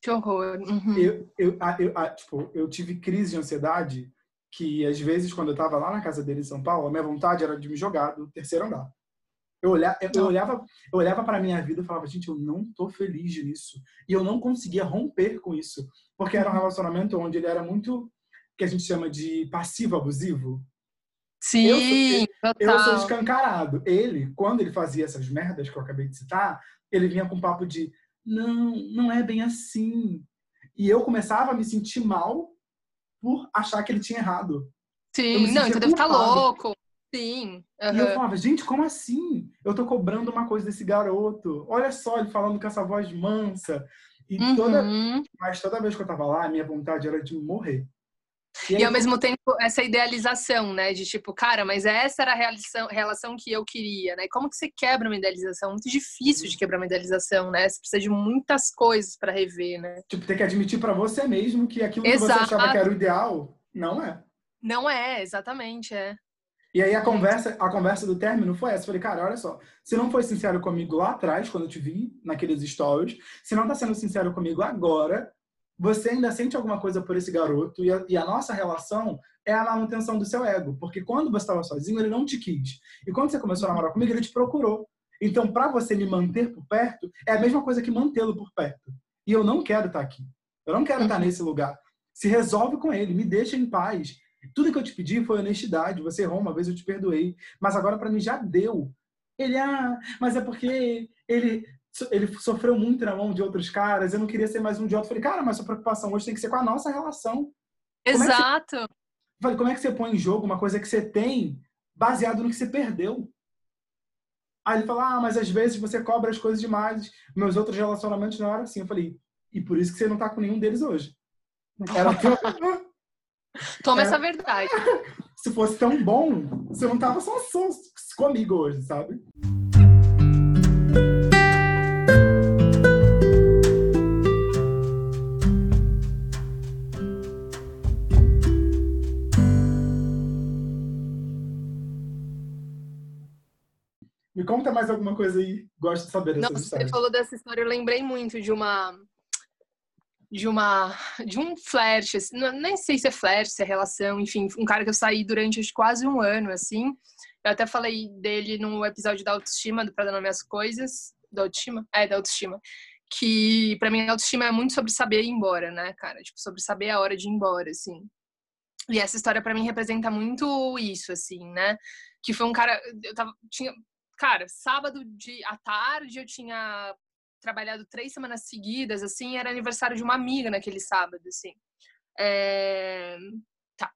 B: Que horror. Uhum.
A: Eu, eu, a- eu, a- tipo, eu tive crise de ansiedade que, às vezes, quando eu tava lá na casa dele em São Paulo, a minha vontade era de me jogar do terceiro andar. Eu, olha, eu, eu olhava, eu olhava para minha vida e falava, gente, eu não tô feliz nisso. E eu não conseguia romper com isso. Porque era um relacionamento onde ele era muito, que a gente chama de passivo-abusivo.
B: Sim,
A: Eu sou
B: total.
A: escancarado. Ele, quando ele fazia essas merdas que eu acabei de citar, ele vinha com papo de não, não é bem assim. E eu começava a me sentir mal por achar que ele tinha errado. eu
B: Sim, não, então deve estar louco. Sim.
A: E eu falava, gente, como assim? Eu tô cobrando uma coisa desse garoto. Olha só, ele falando com essa voz mansa. E toda,
B: Uhum.
A: mas toda vez que eu tava lá, a minha vontade era de morrer.
B: E
A: aí,
B: ao mesmo tempo, essa idealização, né? De tipo, cara, mas essa era a relação, relação que eu queria, né? E como que você quebra uma idealização? Muito difícil de quebrar uma idealização, né? Você precisa de muitas coisas para rever, né?
A: tipo, ter que admitir pra você mesmo que aquilo que você
B: Exato.
A: achava que era o ideal, não é.
B: Não é, exatamente, é.
A: E aí a conversa, a conversa do término foi essa. Eu falei, cara, olha só, se não foi sincero comigo lá atrás, quando eu te vi naqueles stories, se não tá sendo sincero comigo agora, você ainda sente alguma coisa por esse garoto e a, e a nossa relação é a manutenção do seu ego. Porque quando você estava sozinho, ele não te quis. E quando você começou a namorar comigo, ele te procurou. Então, para você me manter por perto, é a mesma coisa que mantê-lo por perto. E eu não quero estar aqui. Eu não quero estar nesse lugar. Se resolve com ele, me deixa em paz. Tudo que eu te pedi foi honestidade. Você errou uma vez, eu te perdoei. Mas agora para mim já deu. Ele, ah, mas é porque ele, ele sofreu muito na mão de outros caras. Eu não queria ser mais um idiota. Eu falei, cara, mas sua preocupação hoje tem que ser com a nossa relação. é que você-
B: Exato.
A: Eu falei, como é que você põe em jogo uma coisa que você tem baseado no que você perdeu? Aí ele falou, ah, mas às vezes você cobra as coisas demais. Meus outros relacionamentos não eram assim. Eu falei, e por isso que você não tá com nenhum deles hoje. <laughs> Era
B: Toma
A: É.
B: essa verdade. <laughs>
A: Se fosse tão bom, você não tava só, só comigo hoje, sabe? Me conta mais alguma coisa aí. Gosto de saber dessas
B: Nossa, você
A: histórias.
B: falou dessa história, eu lembrei muito de uma de uma de um flerte, assim, nem sei se é flerte, se é relação, enfim, um cara que eu saí durante acho, quase um ano, assim. Eu até falei dele no episódio da autoestima, do Pra Dar Nome às Coisas, da autoestima, é, da autoestima, que pra mim a autoestima é muito sobre saber ir embora, né, cara? Tipo, sobre saber a hora de ir embora, assim. E essa história pra mim representa muito isso, assim, né? Que foi um cara, eu tava, tinha cara, sábado de à tarde eu tinha trabalhado três semanas seguidas, assim, era aniversário de uma amiga naquele sábado, assim. É... Tá.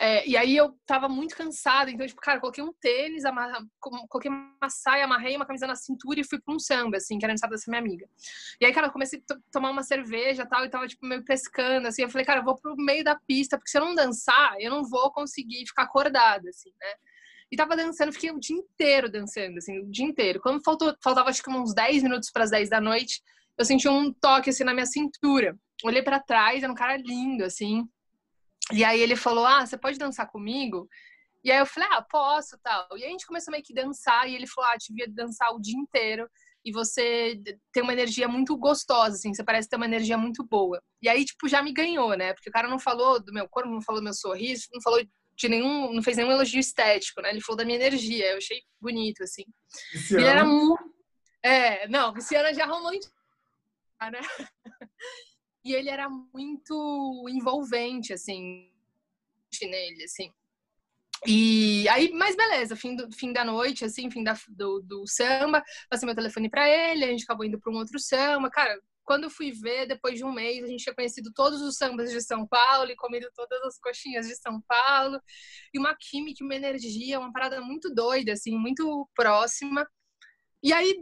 B: É, e aí eu tava muito cansada, então, tipo, cara, coloquei um tênis, amarra... coloquei uma saia, amarrei uma camisa na cintura e fui pra um samba, assim, que era aniversário dessa minha amiga. E aí, cara, eu comecei a tomar uma cerveja tal, e tava, tipo, meio pescando, assim. Eu falei, cara, eu vou pro meio da pista, porque se eu não dançar, eu não vou conseguir ficar acordada, assim, né? E tava dançando, fiquei o dia inteiro dançando, assim, o dia inteiro. Quando faltou, faltava acho que uns 10 minutos para as 10 da noite, eu senti um toque assim na minha cintura. Olhei para trás, era um cara lindo, assim. E aí ele falou: Ah, você pode dançar comigo? E aí eu falei: Ah, posso, tal. E aí a gente começou meio que dançar, e ele falou: Ah, devia dançar o dia inteiro. E você tem uma energia muito gostosa, assim, você parece ter uma energia muito boa. E aí, tipo, já me ganhou, né? Porque o cara não falou do meu corpo, não falou do meu sorriso, não falou de nenhum, não fez nenhum elogio estético, né? Ele falou da minha energia, eu achei bonito, assim. Ele era muito. É, não, Luciana já romântica, <laughs> né? E ele era muito envolvente, assim, nele, assim. E aí, mas beleza, fim, do, fim da noite, assim, fim da, do, do samba, passei meu telefone para ele, a gente acabou indo para um outro samba. Cara, quando fui ver, depois de um mês, a gente tinha conhecido todos os sambas de São Paulo e comido todas as coxinhas de São Paulo. E uma química, uma energia, uma parada muito doida, assim, muito próxima. E aí,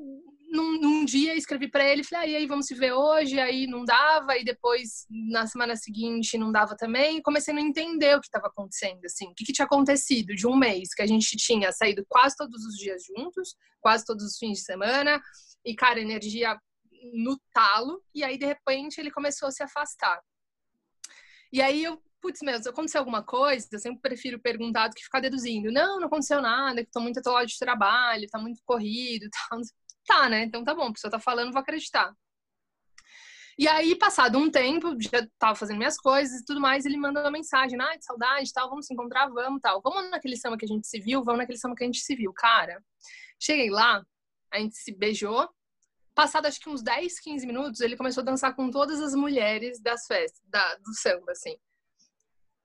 B: num, num dia, escrevi para ele, falei, ah, aí, vamos se ver hoje? Aí não dava, e depois, na semana seguinte, não dava também. Comecei a não entender o que estava acontecendo, assim, o que, que tinha acontecido de um mês, que a gente tinha saído quase todos os dias juntos, quase todos os fins de semana, e, cara, energia no talo, e aí de repente ele começou a se afastar. E aí eu, putz, meu, aconteceu alguma coisa, eu sempre prefiro perguntar do que ficar deduzindo. Não, não aconteceu nada, que tô muito atolado de trabalho, tá muito corrido, <laughs> tá, tá, né? Então tá bom, a pessoa tá falando, vou acreditar. E aí, passado um tempo, já tava fazendo minhas coisas e tudo mais, ele manda uma mensagem, ah, de saudade, tal, vamos se encontrar, vamos, tal. Vamos naquele samba que a gente se viu, vamos naquele samba que a gente se viu. Cara, cheguei lá, a gente se beijou, Passado acho que uns 10, 15 minutos, ele começou a dançar com todas as mulheres das festas, da, do samba, assim.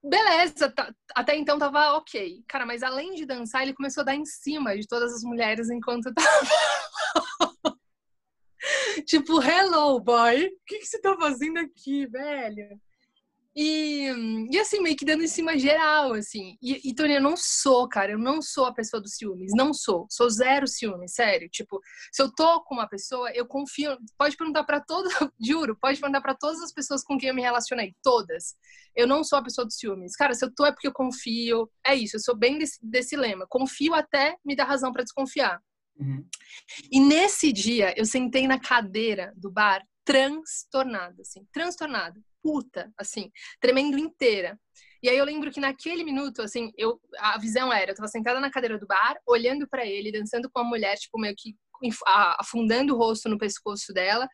B: Beleza, tá, até então tava ok. Cara, mas além de dançar, ele começou a dar em cima de todas as mulheres enquanto <laughs> tava. tipo, hello, boy. O que, que você tá fazendo aqui, velho? E, e assim, meio que dando em cima geral, assim. E, e Tony, eu não sou, cara, eu não sou a pessoa dos ciúmes, não sou. Sou zero ciúmes, sério. Tipo, se eu tô com uma pessoa, eu confio. Pode perguntar para todas, <laughs> juro, pode perguntar para todas as pessoas com quem eu me relacionei, todas. Eu não sou a pessoa dos ciúmes. Cara, se eu tô é porque eu confio. É isso, eu sou bem desse, desse lema. Confio até me dar razão para desconfiar. Uhum. E nesse dia, eu sentei na cadeira do bar transtornada, assim, transtornada puta, assim, tremendo inteira. E aí eu lembro que naquele minuto, assim, eu, a visão era, eu tava sentada na cadeira do bar, olhando para ele, dançando com a mulher, tipo, meio que afundando o rosto no pescoço dela.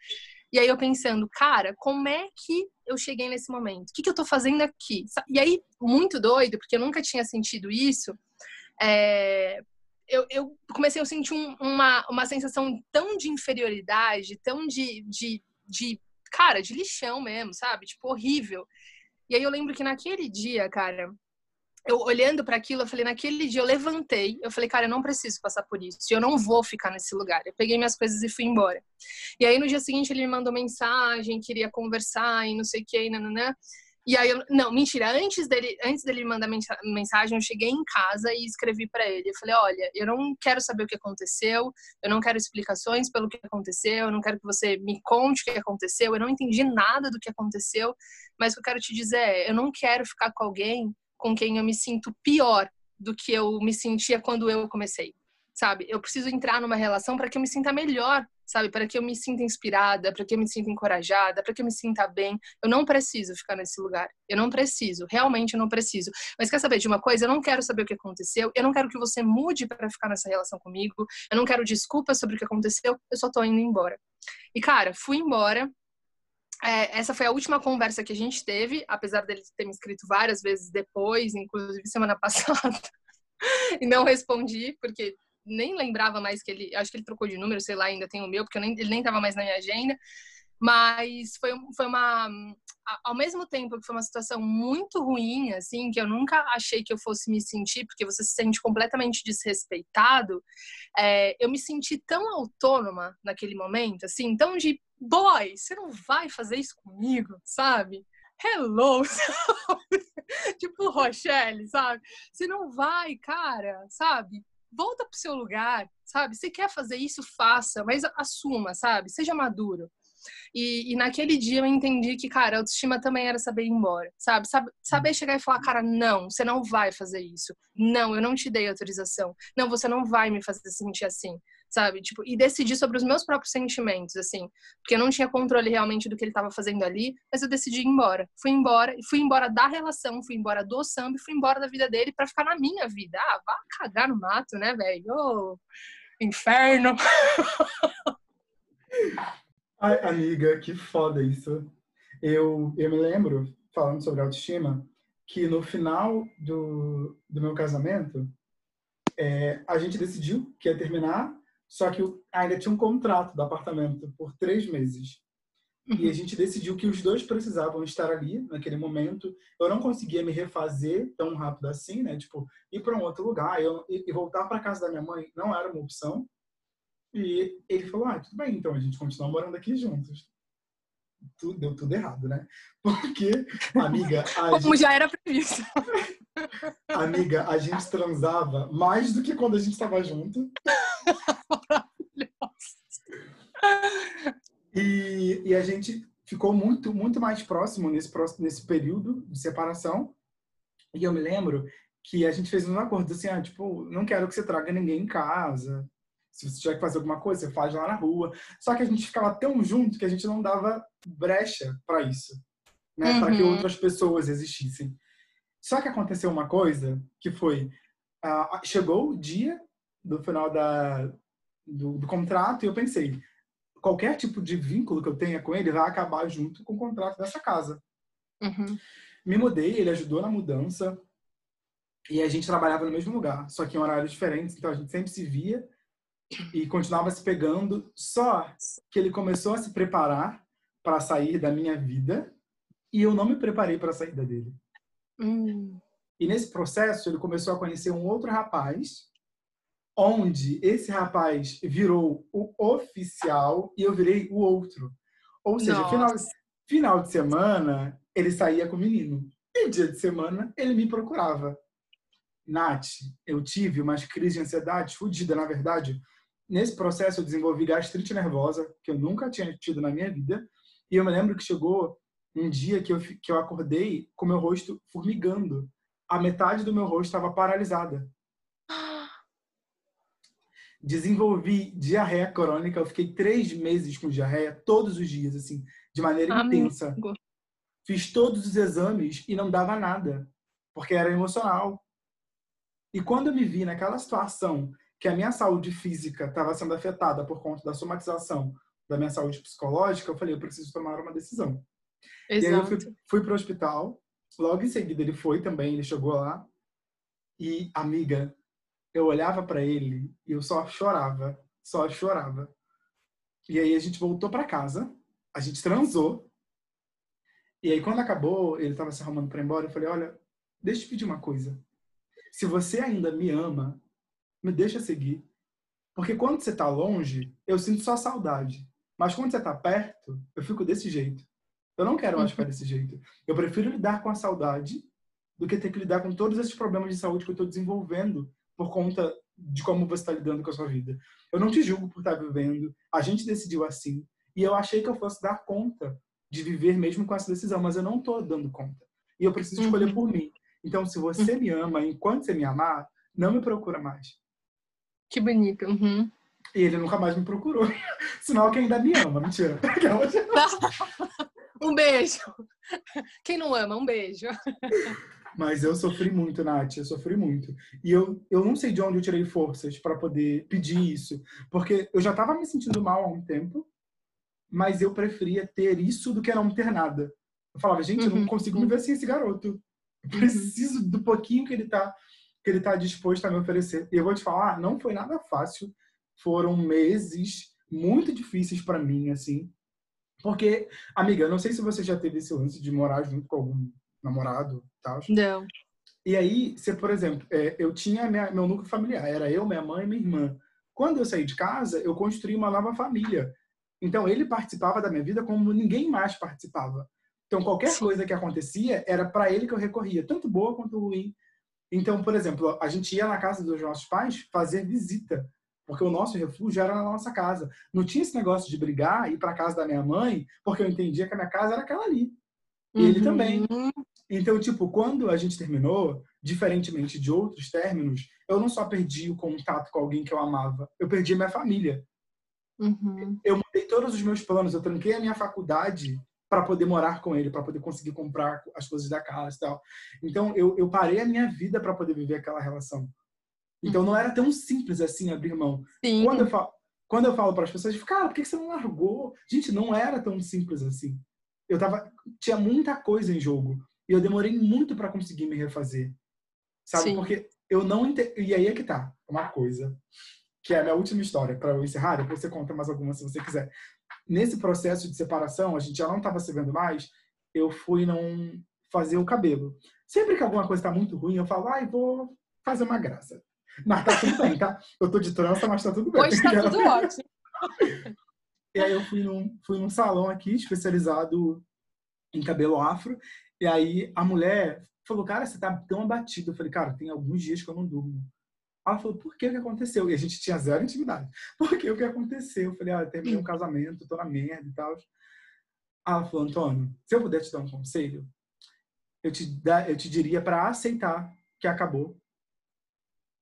B: E aí eu pensando, cara, como é que eu cheguei nesse momento? O que, que eu tô fazendo aqui? E aí, muito doido, porque eu nunca tinha sentido isso, é, eu, eu, comecei a sentir um, uma, uma sensação tão de inferioridade, tão de, de, de cara, de lixão mesmo, sabe? Tipo, horrível. E aí eu lembro que naquele dia, cara, eu olhando para aquilo, eu falei, naquele dia eu levantei, eu falei, cara, eu não preciso passar por isso, eu não vou ficar nesse lugar. Eu peguei minhas coisas e fui embora. E aí no dia seguinte ele me mandou mensagem, queria conversar e não sei o que, nananã. E aí, eu, não, mentira, antes dele, antes dele me mandar mensagem, eu cheguei em casa e escrevi para ele. Eu falei: olha, eu não quero saber o que aconteceu, eu não quero explicações pelo que aconteceu, eu não quero que você me conte o que aconteceu, eu não entendi nada do que aconteceu, mas o que eu quero te dizer é: eu não quero ficar com alguém com quem eu me sinto pior do que eu me sentia quando eu comecei sabe? Eu preciso entrar numa relação para que eu me sinta melhor, sabe? Para que eu me sinta inspirada, para que eu me sinta encorajada, para que eu me sinta bem. Eu não preciso ficar nesse lugar. Eu não preciso, realmente eu não preciso. Mas quer saber de uma coisa? Eu não quero saber o que aconteceu. Eu não quero que você mude para ficar nessa relação comigo. Eu não quero desculpas sobre o que aconteceu. Eu só tô indo embora. E cara, fui embora. É, essa foi a última conversa que a gente teve, apesar dele ter me escrito várias vezes depois, inclusive semana <laughs> passada. e não respondi, porque nem lembrava mais que ele. Acho que ele trocou de número, sei lá, ainda tem o meu, porque nem, ele nem estava mais na minha agenda. Mas foi, foi uma. Ao mesmo tempo que foi uma situação muito ruim, assim, que eu nunca achei que eu fosse me sentir, porque você se sente completamente desrespeitado, é, eu me senti tão autônoma naquele momento, assim, tão de boy, você não vai fazer isso comigo, sabe? Hello, <laughs> tipo Rochelle, sabe? Você não vai, cara, sabe? Volta pro seu lugar, sabe? Você quer fazer isso, faça, mas assuma, sabe? Seja maduro. E, e, naquele dia eu entendi que, cara, autoestima também era saber ir embora, sabe? Saber chegar e falar, cara, não, você não vai fazer isso. Não, eu não te dei autorização. Não, você não vai me fazer sentir assim, sabe? Tipo, e decidir sobre os meus próprios sentimentos, assim. Porque eu não tinha controle realmente do que ele estava fazendo ali, mas eu decidi ir embora. Fui embora, fui embora da relação, fui embora do samba, fui embora da vida dele para ficar na minha vida. Ah, vá cagar no mato, né, velho? Oh, inferno! <laughs>
A: Ai, amiga, que foda isso. Eu, eu me lembro, falando sobre autoestima, que no final do, do meu casamento, é, a gente decidiu que ia terminar, só que ainda tinha um contrato do apartamento por três meses. E a uhum. gente decidiu que os dois precisavam estar ali naquele momento. Eu não conseguia me refazer tão rápido assim, né? Tipo, ir para um outro lugar eu, e voltar para casa da minha mãe não era uma opção. E ele falou: ah, tudo bem, então a gente continua morando aqui juntos. Tudo, deu tudo errado, né? <laughs> Porque, amiga.
B: Como gente... já era previsto. <laughs>
A: amiga, a gente transava mais do que quando a gente estava junto. E, e a gente ficou muito, muito mais próximo nesse, nesse período de separação. E eu me lembro que a gente fez um acordo assim, ah, tipo, não quero que você traga ninguém em casa. Se você tiver que fazer alguma coisa, você faz lá na rua. Só que a gente ficava tão junto que a gente não dava brecha para isso, né? Uhum. Para que outras pessoas existissem. Só que aconteceu uma coisa que foi uh, chegou o dia do final da, do, do, contrato e eu pensei qualquer tipo de vínculo que eu tenha com ele vai acabar junto com o contrato dessa casa.
B: Uhum.
A: Me mudei, ele ajudou na mudança e a gente trabalhava no mesmo lugar, só que em horários diferentes, então a gente sempre se via e continuava se pegando, só que ele começou a se preparar para sair da minha vida e eu não me preparei para a saída dele.
B: Hum.
A: E nesse processo ele começou a conhecer um outro rapaz, onde esse rapaz virou o oficial e eu virei o outro. Ou seja, final, final de semana ele saía com o menino e dia de semana ele me procurava. Nath, eu tive umas crises de ansiedade fodida, na verdade, nesse processo eu desenvolvi gastrite nervosa, que eu nunca tinha tido na minha vida. E eu me lembro que chegou um dia que eu, que eu acordei com meu rosto formigando. A metade do meu rosto estava paralisada. Desenvolvi diarreia crônica. Eu fiquei três meses com diarreia todos os dias, assim, de maneira Amigo. intensa. Fiz todos os exames e não dava nada, porque era emocional. E quando eu me vi naquela situação que a minha saúde física estava sendo afetada por conta da somatização da minha saúde psicológica, eu falei, eu preciso tomar uma decisão. Exato. E aí eu fui, fui para o hospital, logo em seguida ele foi também, ele chegou lá, e, amiga, eu olhava para ele e eu só chorava, só chorava. E aí a gente voltou para casa, a gente transou, e aí quando acabou, ele estava se arrumando para ir embora, eu falei, olha, deixa eu te pedir uma coisa. Se você ainda me ama, me deixa seguir. Porque quando você está longe, eu sinto só saudade. Mas quando você está perto, eu fico desse jeito. Eu não quero mais ficar <laughs> desse jeito. Eu prefiro lidar com a saudade do que ter que lidar com todos esses problemas de saúde que eu estou desenvolvendo por conta de como você está lidando com a sua vida. Eu não te julgo por estar tá vivendo. A gente decidiu assim. E eu achei que eu fosse dar conta de viver mesmo com essa decisão, mas eu não estou dando conta. E eu preciso escolher uhum. por mim. Então, se você me ama, enquanto você me amar, não me procura mais.
B: Que bonito. Uhum.
A: E ele nunca mais me procurou. <laughs> Sinal que ainda me ama. Mentira. <laughs>
B: um beijo. Quem não ama, um beijo. <laughs>
A: Mas eu sofri muito, Nath, eu sofri muito. E eu, eu não sei de onde eu tirei forças para poder pedir isso. Porque eu já estava me sentindo mal há um tempo, mas eu preferia ter isso do que não ter nada. Eu falava, gente, eu não uhum. consigo me ver sem esse garoto. Eu preciso do pouquinho que ele tá que ele está disposto a me oferecer. E eu vou te falar, não foi nada fácil. Foram meses muito difíceis para mim, assim. Porque, amiga, eu não sei se você já teve esse lance de morar junto com algum namorado e tal.
B: Não.
A: E aí, você, por exemplo, é, eu tinha minha, meu núcleo familiar, era eu, minha mãe e minha irmã. Quando eu saí de casa, eu construí uma nova família. Então, ele participava da minha vida como ninguém mais participava. Então, qualquer Sim. coisa que acontecia, era para ele que eu recorria, tanto boa quanto ruim. Então, por exemplo, a gente ia na casa dos nossos pais fazer visita, porque o nosso refúgio era na nossa casa. Não tinha esse negócio de brigar, ir para casa da minha mãe, porque eu entendia que a minha casa era aquela ali. E uhum. ele também. Então, tipo, quando a gente terminou, diferentemente de outros términos, eu não só perdi o contato com alguém que eu amava, eu perdi a minha família.
B: Uhum.
A: Eu mudei todos os meus planos, eu tranquei a minha faculdade para poder morar com ele, para poder conseguir comprar as coisas da casa e tal. Então, eu, eu parei a minha vida para poder viver aquela relação. Então, não era tão simples assim abrir mão.
B: Sim.
A: Quando eu falo, quando eu falo para as pessoas, cara, por que você não largou? Gente, não era tão simples assim. Eu tava, tinha muita coisa em jogo e eu demorei muito para conseguir me refazer, sabe? Sim. Porque eu não ente... e aí é que tá uma coisa que é a minha última história para eu encerrar. Depois você conta mais alguma se você quiser nesse processo de separação, a gente já não estava se vendo mais, eu fui não fazer o cabelo. Sempre que alguma coisa está muito ruim, eu falo, ai, vou fazer uma graça. Mas tá tudo bem, tá? Eu tô de trança, mas tá tudo bem.
B: Hoje tá <laughs> tudo ótimo. <laughs>
A: E aí eu fui num, fui num salão aqui, especializado em cabelo afro, e aí a mulher falou, cara, você tá tão abatido. Eu falei, cara, tem alguns dias que eu não durmo. Ela falou, por que o que aconteceu? E a gente tinha zero intimidade. <laughs> Por que o que aconteceu? Eu falei, ah, eu um casamento, tô na merda e tal. Ela falou, Antônio, se eu puder te dar um conselho, eu te, eu te diria para aceitar que acabou.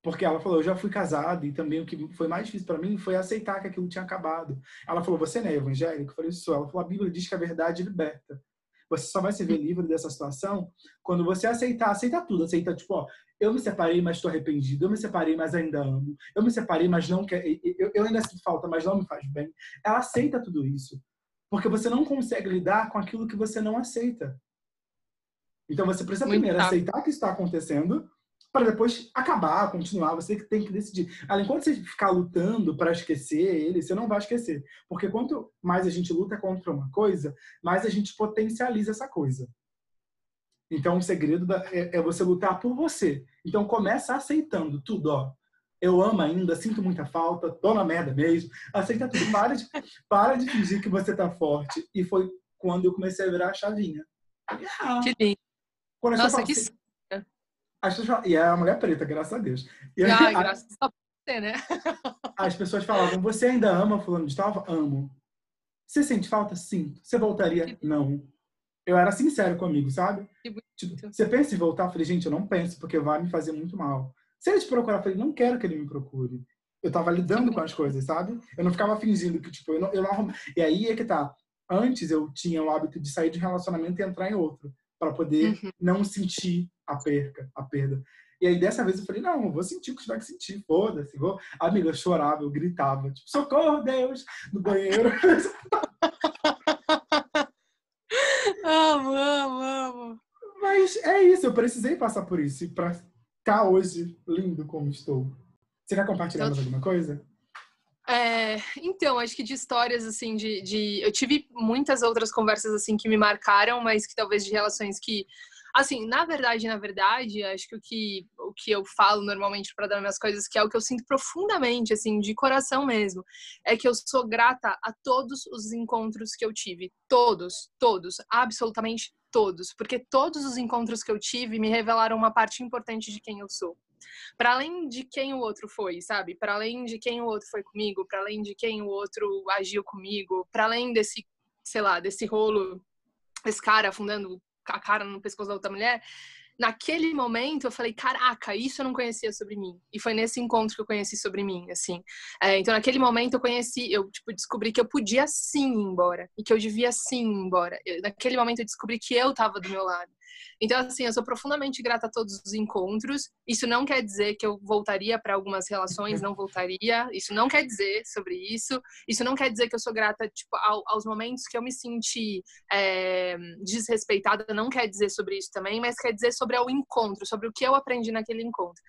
A: Porque ela falou, eu já fui casado e também o que foi mais difícil para mim foi aceitar que aquilo tinha acabado. Ela falou, você não é evangélico? Eu falei, isso. Ela falou, a Bíblia diz que a verdade liberta. Você só vai se ver livre dessa situação quando você aceitar, aceita tudo, aceita tipo, ó, eu me separei, mas estou arrependido. Eu me separei, mas ainda amo. Eu me separei, mas não quer. Eu, eu ainda sinto falta, mas não me faz bem. Ela aceita tudo isso, porque você não consegue lidar com aquilo que você não aceita. Então você precisa primeiro aceitar que está acontecendo para depois acabar, continuar. Você que tem que decidir. Além quando você ficar lutando para esquecer ele, você não vai esquecer, porque quanto mais a gente luta contra uma coisa, mais a gente potencializa essa coisa. Então, o segredo é, é, você lutar por você. Então, começa aceitando tudo, ó. Eu amo ainda, sinto muita falta, tô na merda mesmo. Aceita tudo. Para de, <laughs> para de fingir que você tá forte. E foi quando eu comecei a virar a chavinha.
B: Ah. Que lindo. Quando Nossa, que... Assim,
A: as pessoas falam, e é a mulher preta, graças a Deus.
B: E ah, graças a você, né? <laughs>
A: As pessoas falavam, você ainda ama fulano de tal? Amo. Você sente falta? Sim. Você voltaria? Não eu era sincero comigo, sabe? Tipo, você pensa em voltar? Eu falei, gente, eu não penso, porque vai me fazer muito mal. Se ele te procurar, eu falei, não quero que ele me procure. Eu tava lidando com as coisas, sabe? Eu não ficava fingindo que, tipo, eu não, eu não E aí é que tá. Antes eu tinha o hábito de sair de um relacionamento e entrar em outro, para poder uhum. não sentir a perca, a perda. E aí dessa vez eu falei, não, eu vou sentir o que tiver que sentir, foda-se. Vou... Amiga, eu chorava, eu gritava, tipo, socorro, Deus, no banheiro. <laughs>
B: amo, amo, amo.
A: Mas é isso, eu precisei passar por isso para estar hoje lindo como estou. Você quer compartilhar mais alguma coisa?
B: É, então, acho que de histórias, assim, de, de. Eu tive muitas outras conversas, assim, que me marcaram, mas que talvez de relações que Assim, na verdade, na verdade, acho que o que, o que eu falo normalmente para dar minhas coisas, que é o que eu sinto profundamente, assim, de coração mesmo, é que eu sou grata a todos os encontros que eu tive. Todos, todos, absolutamente todos. Porque todos os encontros que eu tive me revelaram uma parte importante de quem eu sou para além de quem o outro foi, sabe? Para além de quem o outro foi comigo, para além de quem o outro agiu comigo, para além desse, sei lá, desse rolo, esse cara afundando a cara no pescoço da outra mulher, naquele momento eu falei, caraca, isso eu não conhecia sobre mim. E foi nesse encontro que eu conheci sobre mim, assim. É, então naquele momento eu conheci, eu tipo, descobri que eu podia sim ir embora e que eu devia sim ir embora. Eu, naquele momento eu descobri que eu estava do meu lado. Então, assim, eu sou profundamente grata a todos os encontros. Isso não quer dizer que eu voltaria para algumas relações, não voltaria. Isso não quer dizer sobre isso. Isso não quer dizer que eu sou grata, tipo, ao, aos momentos que eu me senti é, desrespeitada. Não quer dizer sobre isso também, mas quer dizer sobre o encontro, sobre o que eu aprendi naquele encontro.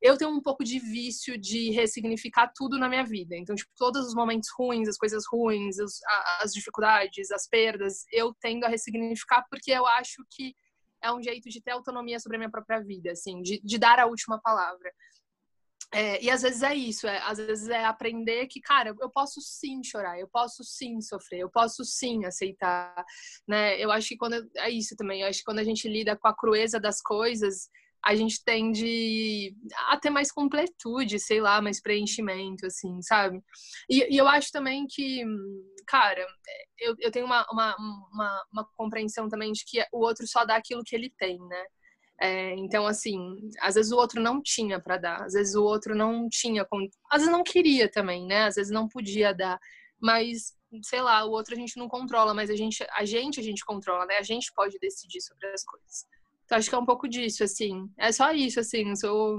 B: eu tenho um pouco de vício de ressignificar tudo na minha vida. Então, tipo, todos os momentos ruins, as coisas ruins, as, as dificuldades, as perdas, eu tendo a ressignificar porque eu acho que é um jeito de ter autonomia sobre a minha própria vida, assim, de, de dar a última palavra. É, e às vezes é isso, é, às vezes é aprender que, cara, eu posso sim chorar, eu posso sim sofrer, eu posso sim aceitar, né? Eu acho que quando é isso também, eu acho que quando a gente lida com a crueza das coisas, a gente tende a ter mais completude, sei lá, mais preenchimento, assim, sabe? E, e eu acho também que, cara, eu, eu tenho uma, uma, uma, uma compreensão também de que o outro só dá aquilo que ele tem, né? É, então, assim, às vezes o outro não tinha para dar, às vezes o outro não tinha, às vezes não queria também, né? Às vezes não podia dar, mas sei lá, o outro a gente não controla, mas a gente, a gente a gente controla, né? A gente pode decidir sobre as coisas. Então acho que é um pouco disso, assim. É só isso, assim. Sou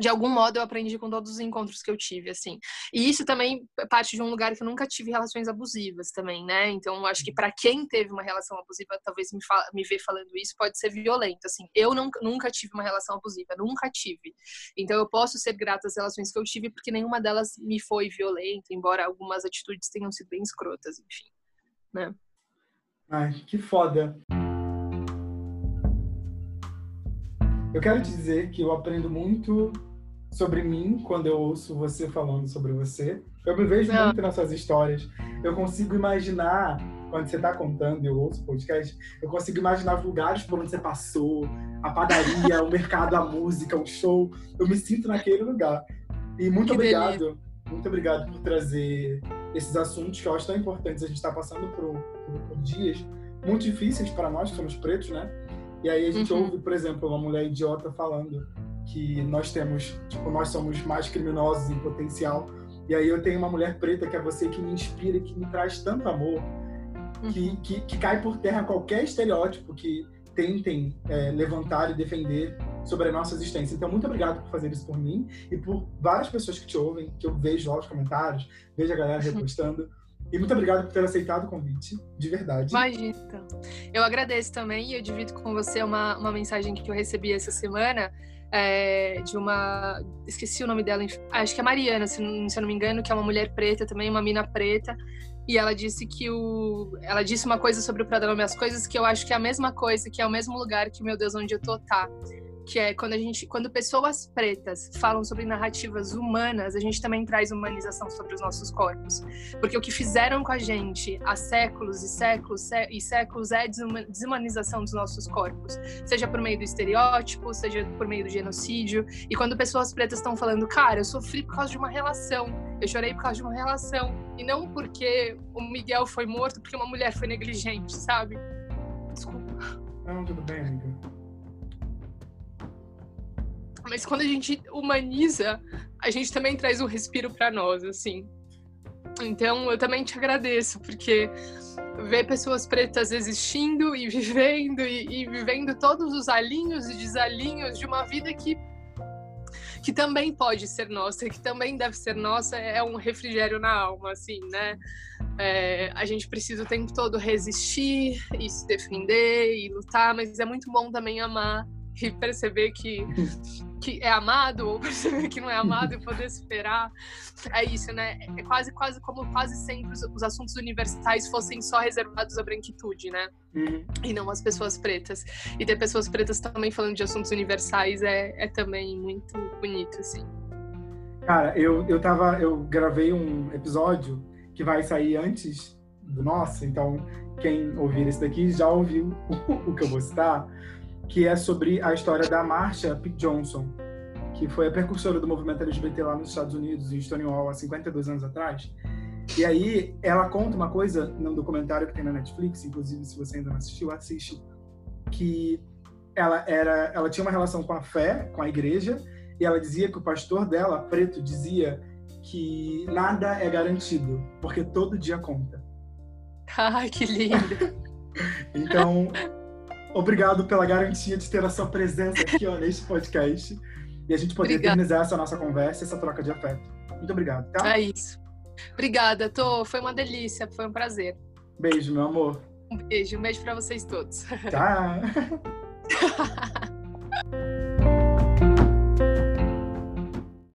B: de algum modo eu aprendi com todos os encontros que eu tive, assim. E isso também parte de um lugar que eu nunca tive relações abusivas também, né? Então, acho que para quem teve uma relação abusiva, talvez me, fala, me ver falando isso pode ser violento, assim. Eu nunca, nunca tive uma relação abusiva, nunca tive. Então, eu posso ser grata às relações que eu tive, porque nenhuma delas me foi violenta, embora algumas atitudes tenham sido bem escrotas, enfim, né?
A: Ai, que foda. Eu quero dizer que eu aprendo muito sobre mim quando eu ouço você falando sobre você. Eu me vejo Não. muito nas suas histórias. Eu consigo imaginar, quando você está contando eu ouço podcast, eu consigo imaginar lugares por onde você passou, a padaria, o mercado, a música, o show. Eu me sinto naquele lugar. E muito que obrigado, delícia. muito obrigado por trazer esses assuntos que eu acho tão importantes. A gente está passando por, por, por dias muito difíceis para nós que somos pretos, né? E aí a gente uhum. ouve, por exemplo, uma mulher idiota falando que nós temos, tipo, nós somos mais criminosos em potencial. E aí eu tenho uma mulher preta que é você que me inspira, que me traz tanto amor, uhum. que, que, que, cai por terra qualquer estereótipo que tentem é, levantar e defender sobre a nossa existência. Então, muito obrigado por fazer isso por mim e por várias pessoas que te ouvem, que eu vejo lá os comentários, vejo a galera repostando. E muito obrigado por ter aceitado o convite, de verdade.
B: Imagina. Eu agradeço também e eu divido com você uma, uma mensagem que eu recebi essa semana é, de uma. Esqueci o nome dela, acho que é Mariana, se não, se eu não me engano, que é uma mulher preta também, uma mina preta. E ela disse que o. Ela disse uma coisa sobre o Pradome as Coisas que eu acho que é a mesma coisa, que é o mesmo lugar que, meu Deus, onde eu tô tá que é quando a gente, quando pessoas pretas falam sobre narrativas humanas, a gente também traz humanização sobre os nossos corpos, porque o que fizeram com a gente há séculos e séculos e séculos é desumanização dos nossos corpos, seja por meio do estereótipo, seja por meio do genocídio. E quando pessoas pretas estão falando, cara, eu sofri por causa de uma relação, eu chorei por causa de uma relação e não porque o Miguel foi morto porque uma mulher foi negligente, sabe? Desculpa.
A: Não, tudo bem, amiga.
B: Mas quando a gente humaniza, a gente também traz um respiro para nós, assim. Então, eu também te agradeço, porque ver pessoas pretas existindo e vivendo e, e, vivendo todos os alinhos e desalinhos de uma vida que que também pode ser nossa, que também deve ser nossa, é um refrigério na alma, assim, né? É, a gente precisa o tempo todo resistir e se defender e lutar, mas é muito bom também amar e perceber que, que é amado ou perceber que não é amado e poder esperar. É isso, né? É quase, quase como quase sempre os, os assuntos universais fossem só reservados à branquitude, né? Uhum. E não às pessoas pretas. E ter pessoas pretas também falando de assuntos universais é, é também muito bonito, assim.
A: Cara, eu, eu tava. Eu gravei um episódio que vai sair antes do nosso, então quem ouvir esse daqui já ouviu o, <laughs> o que eu vou citar que é sobre a história da Marsha P. Johnson, que foi a precursora do movimento LGBT lá nos Estados Unidos, em Stonewall, há 52 anos atrás. E aí ela conta uma coisa num documentário que tem na Netflix, inclusive se você ainda não assistiu, assiste, que ela era, ela tinha uma relação com a fé, com a igreja, e ela dizia que o pastor dela, preto, dizia que nada é garantido, porque todo dia conta. <laughs>
B: Ai, que lindo.
A: então, Obrigado pela garantia de ter a sua presença aqui ó, neste podcast e a gente poder Obrigada. eternizar essa nossa conversa, essa troca de afeto. Muito obrigado, tá?
B: É isso. Obrigada, Tô. Foi uma delícia, foi um prazer.
A: Beijo, meu amor.
B: Um beijo, um beijo para vocês todos.
A: Tchau. <laughs>